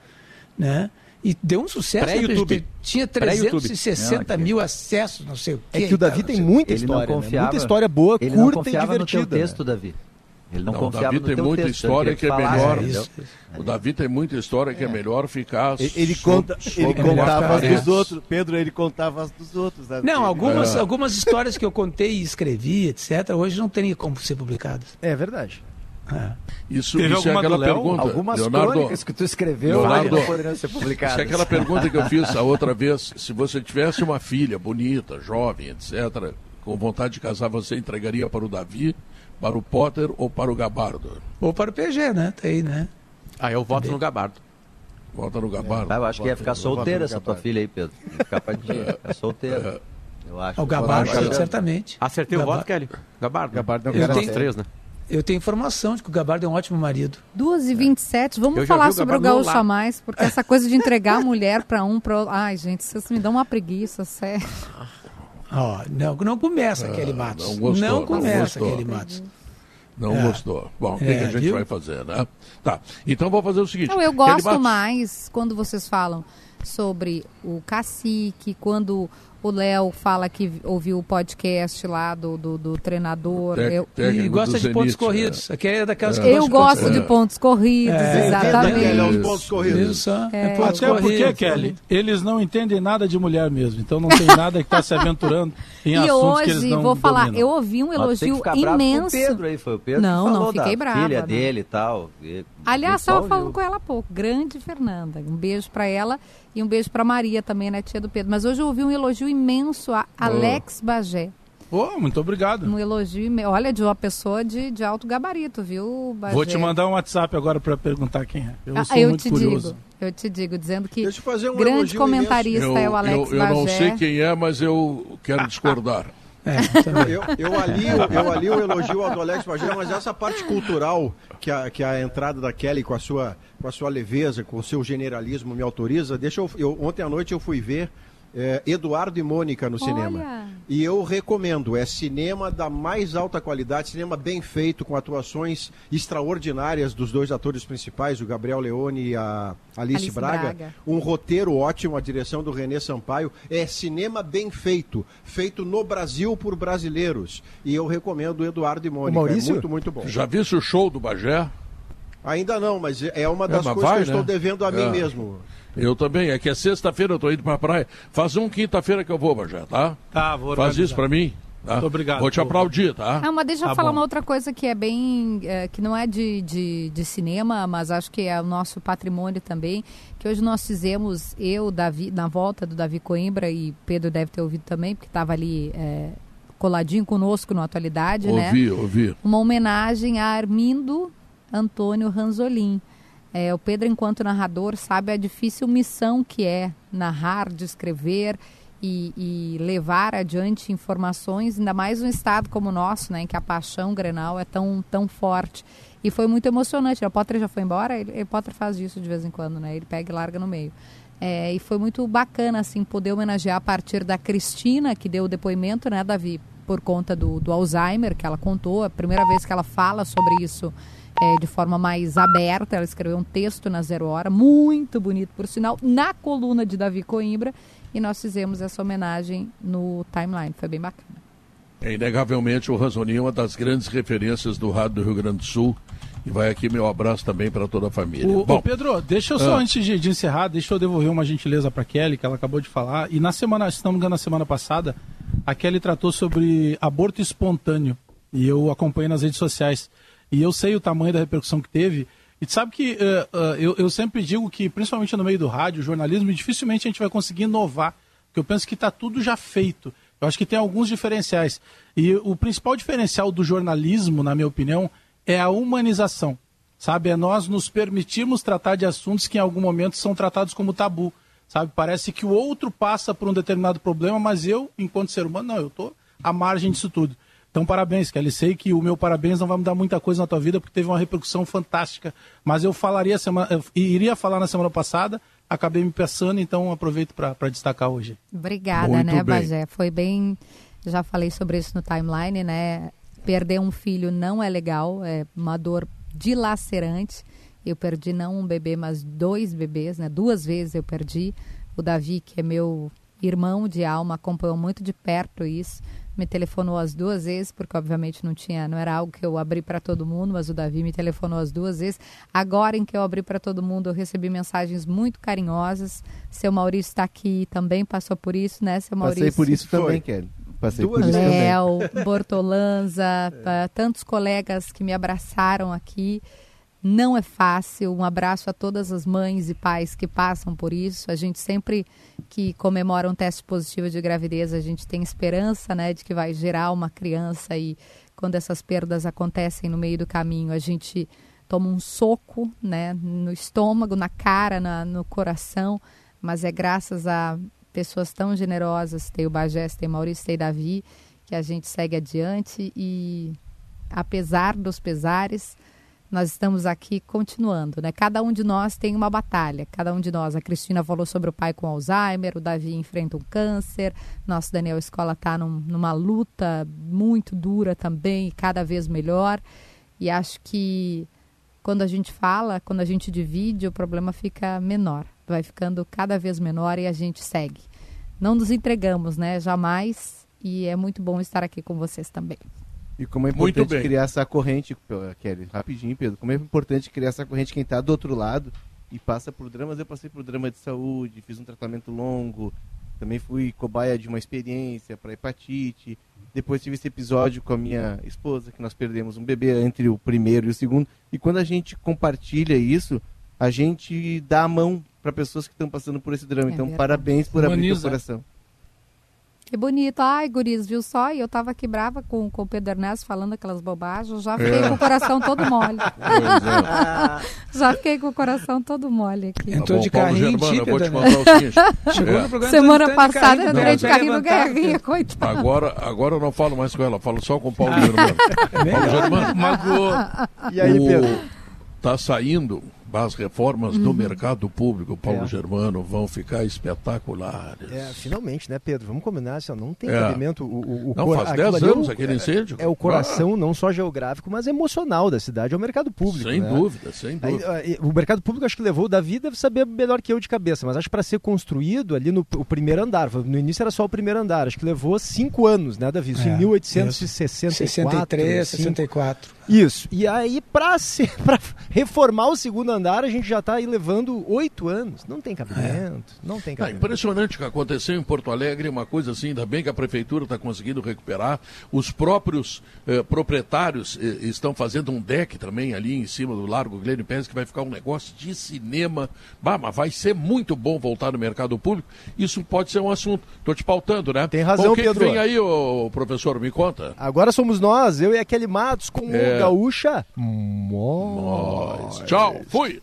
né? E deu um sucesso. Pré-YouTube. PG? Tinha Pré-YouTube. 360 Não, mil acessos, não sei o quê. É que o Davi cara, tem muita Ele história, né? confiava. muita história boa, Ele não curta e confiava no teu divertida. texto, Davi. Ele não, Não, o confiava Davi no tem teu muita texto. história ele que é melhor. Isso. O Davi tem muita história que é melhor ficar. Ele, sob- conta, sob ele contava as dos outros. Pedro, ele contava as dos outros. né? Não, Ele- algumas, É. algumas histórias que eu contei e escrevi, etc., hoje não teriam como ser publicadas. É verdade. É. Isso, Teve isso é aquela pergunta. Algumas Leonardo, crônicas que tu escreveu Leonardo, não poderiam ser publicadas. Isso é aquela pergunta que eu fiz a outra vez. Se você tivesse uma filha bonita, jovem, etc., com vontade de casar, você entregaria para o Davi, Para o Potter ou para o Gabardo? Ou para o PG, né? Tá aí, né? Ah, eu voto no Gabardo. Vota no Gabardo. Ah, eu acho que ia ficar solteira essa tua filha aí, Pedro. Ia ficar solteira. Eu acho. O Gabardo, Gabardo. certamente. Acertei o Gabardo. voto, Kelly. Gabardo. Gabardo é um três, né? Eu tenho informação de que o Gabardo é um ótimo marido. 2 e 27 vamos falar o sobre o Gaúcho a mais, porque essa coisa de entregar a mulher para um, para Ai, gente, vocês me dão uma preguiça, sério. Ó, não, não começa, Kelly Matos. não gostou, não não começa, gostou. Kelly Matos. Não É. gostou. Bom, o que, É, que a gente viu? vai fazer, né? Tá. Então vou fazer o seguinte. Não, eu gosto Matos, mais quando vocês falam sobre o cacique, quando o Léo fala que ouviu o podcast lá do, do, do treinador. Tec- eu E gosta de pontos Zenit, corridos. Aquele é daquelas que eu gosto de pontos corridos, É, exatamente. Kelly, aos pontos corridos. Isso, é, É, pontos Até porque, corridos. Kelly, eles não entendem nada de mulher mesmo. Então não tem nada que está se aventurando [laughs] em E assuntos que eles hoje, não vou falar, dominam. eu ouvi um elogio bravo imenso. Pedro aí, foi o Pedro Não, que não fiquei da brava, filha não. dele e tal. Aliás, estava só falando com ela há pouco. Grande Fernanda. Um beijo para ela e um beijo para Maria também, né, tia do Pedro. Mas hoje eu ouvi um elogio imenso a Alex Bagé. Ô, muito obrigado. Um elogio, olha, de uma pessoa de, de alto gabarito, viu, Bagé? Vou te mandar um WhatsApp agora para perguntar quem é. Eu Ah, sou eu muito te curioso. digo, eu te digo, dizendo que Deixa eu fazer um grande comentarista Eu, é o Alex eu, eu não Bagé. sei quem é, mas eu quero discordar. É. [laughs] Eu, eu, alio, eu alio o elogio ao do Alex Bagé, mas essa parte cultural que a, que a entrada da Kelly com a sua, com a sua leveza, com o seu generalismo me autoriza, deixa eu, eu- ontem à noite eu fui ver é, Eduardo e Mônica no cinema. Olha. E eu recomendo, é cinema da mais alta qualidade, cinema bem feito, com atuações extraordinárias dos dois atores principais, o Gabriel Leone e a Alice, Alice Braga. Braga. Um roteiro ótimo, a direção do Renê Sampaio. É cinema bem feito, feito no Brasil por brasileiros. E eu recomendo o Eduardo e Mônica. Maurício? É muito, muito bom. Já visse o show do Bagé? Ainda não, mas é uma das mas coisas vai, que eu estou né? devendo a mim É. mesmo. Eu também. É que é sexta-feira, eu tô indo pra praia. Faz um quinta-feira que eu vou, Bagé, tá? Tá, vou Faz organizar. isso pra mim. Tá? Muito obrigado. Vou te aplaudir, tá? Ah, mas deixa eu Tá falar bom. uma outra coisa que é bem. é, que não é de, de, de cinema, mas acho que é o nosso patrimônio também. Que hoje nós fizemos, eu, Davi, na volta do Davi Coimbra, e Pedro deve ter ouvido também, porque estava ali é, coladinho conosco na atualidade, né? Ouvi, ouvi. Uma homenagem a Armindo Antônio Ranzolin. É, o Pedro, enquanto narrador, sabe a difícil missão que é narrar, descrever e, e levar adiante informações, ainda mais um estado como o nosso, né, em que a paixão grenal é tão, tão forte. E foi muito emocionante. O Potter já foi embora, ele, o Potter faz isso de vez em quando, né? Ele pega e larga no meio. É, e foi muito bacana, assim, poder homenagear a partir da Cristina, que deu o depoimento, né, Davi, por conta do, do Alzheimer, que ela contou, a primeira vez que ela fala sobre isso é, de forma mais aberta. Ela escreveu um texto na Zero Hora, muito bonito, por sinal, na coluna de Davi Coimbra, e nós fizemos essa homenagem no timeline. Foi bem bacana. É, inegavelmente o Ranzoni é uma das grandes referências do rádio do Rio Grande do Sul. E vai aqui meu abraço também para toda a família. O, Bom, ô, Pedro, deixa eu só, Ah. antes de, de encerrar, deixa eu devolver uma gentileza para Kelly, que ela acabou de falar. E na semana, se não me engano, na semana passada, a Kelly tratou sobre aborto espontâneo. E eu acompanhei nas redes sociais. E eu sei o tamanho da repercussão que teve. E sabe que eh, eh, eu, eu sempre digo que, principalmente no meio do rádio, jornalismo, dificilmente a gente vai conseguir inovar. Porque eu penso que está tudo já feito. Eu acho que tem alguns diferenciais. E o principal diferencial do jornalismo, na minha opinião, é a humanização. Sabe? É nós nos permitirmos tratar de assuntos que em algum momento são tratados como tabu. Sabe? Parece que o outro passa por um determinado problema, mas eu, enquanto ser humano, não, eu estou à margem disso tudo. Então, parabéns, Kelly. Sei que o meu parabéns não vai mudar muita coisa na tua vida, porque teve uma repercussão fantástica. Mas eu falaria semana, eu iria falar na semana passada, acabei me pensando, então aproveito para destacar hoje. Obrigada, Muito né, bem. Bagé? Foi bem. Já falei sobre isso no timeline, né? Perder um filho não é legal, é uma dor dilacerante. Eu perdi não um bebê, mas dois bebês, né? Duas vezes eu perdi. O Davi, que é meu irmão de alma, acompanhou muito de perto isso. Me telefonou as duas vezes, porque obviamente não tinha, não era algo que eu abri para todo mundo, mas o Davi me telefonou as duas vezes. Agora em que eu abri para todo mundo, eu recebi mensagens muito carinhosas. Seu Maurício está aqui, também passou por isso, né, seu Maurício? Passei por isso Foi. também, Kelly. Passei Duas por isso. Léo, Bortolanza, pa- tantos colegas que me abraçaram aqui. Não é fácil. Um abraço a todas as mães e pais que passam por isso. A gente sempre que comemora um teste positivo de gravidez, a gente tem esperança, né, de que vai gerar uma criança e quando essas perdas acontecem no meio do caminho, a gente toma um soco, né, no estômago, na cara, na, no coração, mas é graças a pessoas tão generosas, tem o Bagés, tem o Maurício, tem o Davi, que a gente segue adiante e apesar dos pesares, nós estamos aqui continuando, né? Cada um de nós tem uma batalha, cada um de nós. A Cristina falou sobre o pai com Alzheimer, o Davi enfrenta um câncer, nosso Daniel Escola está num, numa luta muito dura também, cada vez melhor. E acho que quando a gente fala, quando a gente divide, o problema fica menor, vai ficando cada vez menor e a gente segue. Não nos entregamos, né? Jamais. E é muito bom estar aqui com vocês também. E como é Muito importante bem. criar essa corrente, Kelly, rapidinho, Pedro, como é importante criar essa corrente quem está do outro lado e passa por dramas. Eu passei por drama de saúde, fiz um tratamento longo, também fui cobaia de uma experiência para hepatite. Depois tive esse episódio com a minha esposa, que nós perdemos um bebê entre o primeiro e o segundo. E quando a gente compartilha isso, a gente dá a mão para pessoas que estão passando por esse drama. É então, verdade. parabéns por abrir Humaniza. seu coração. Que bonito. Ai, guris, viu só? E eu tava aqui brava com, com o Pedro Ernesto falando aquelas bobagens. Já fiquei É. com o coração todo mole. Pois [laughs] Já fiquei com o coração todo mole aqui. Entrou Bom, de Paulo carrinho Germano, eu vou te contar o seguinte. [laughs] Chegou É. Semana passada eu entrei de carrinho no. Guerrinha, coitado. Agora, agora eu não falo mais com ela, falo só com o Paulo [laughs] Germano. Paulo Germano, Magoou. E aí, o- Pedro? Tá saindo as reformas do mercado público, Paulo É. Germano, vão ficar espetaculares. É, finalmente, né, Pedro? Vamos combinar, assim, não tem É. cabimento. O, o, o Não, cor- faz aquilo 10 ali é o- anos aquele incêndio. É o coração não só geográfico, mas emocional da cidade, é o mercado público. Sem né? dúvida, sem Aí, dúvida. ah, e- o mercado público acho que levou o Davi deve saber melhor que eu de cabeça, mas acho que para ser construído ali no o primeiro andar, no início era só o primeiro andar, acho que levou cinco anos, né, Davi? Isso É, em 1864. 63, assim. 64. Isso. E aí, para [laughs] reformar o segundo andar, a gente já está aí levando oito anos. Não tem cabimento. Não tem Ah, cabimento. impressionante o que aconteceu em Porto Alegre, uma coisa assim, ainda bem que a prefeitura está conseguindo recuperar. Os próprios eh, proprietários eh, estão fazendo um deck também ali em cima do Largo Glênio Pérez, que vai ficar um negócio de cinema. Bah, mas vai ser muito bom voltar no mercado público. Isso pode ser um assunto. Estou te pautando, né? Tem razão, Bom, o que que Pedro. vem aí, ô, professor? Me conta. Agora somos nós, eu e aquele Matos com É. Gaúcha. Nós. Tchau, fui!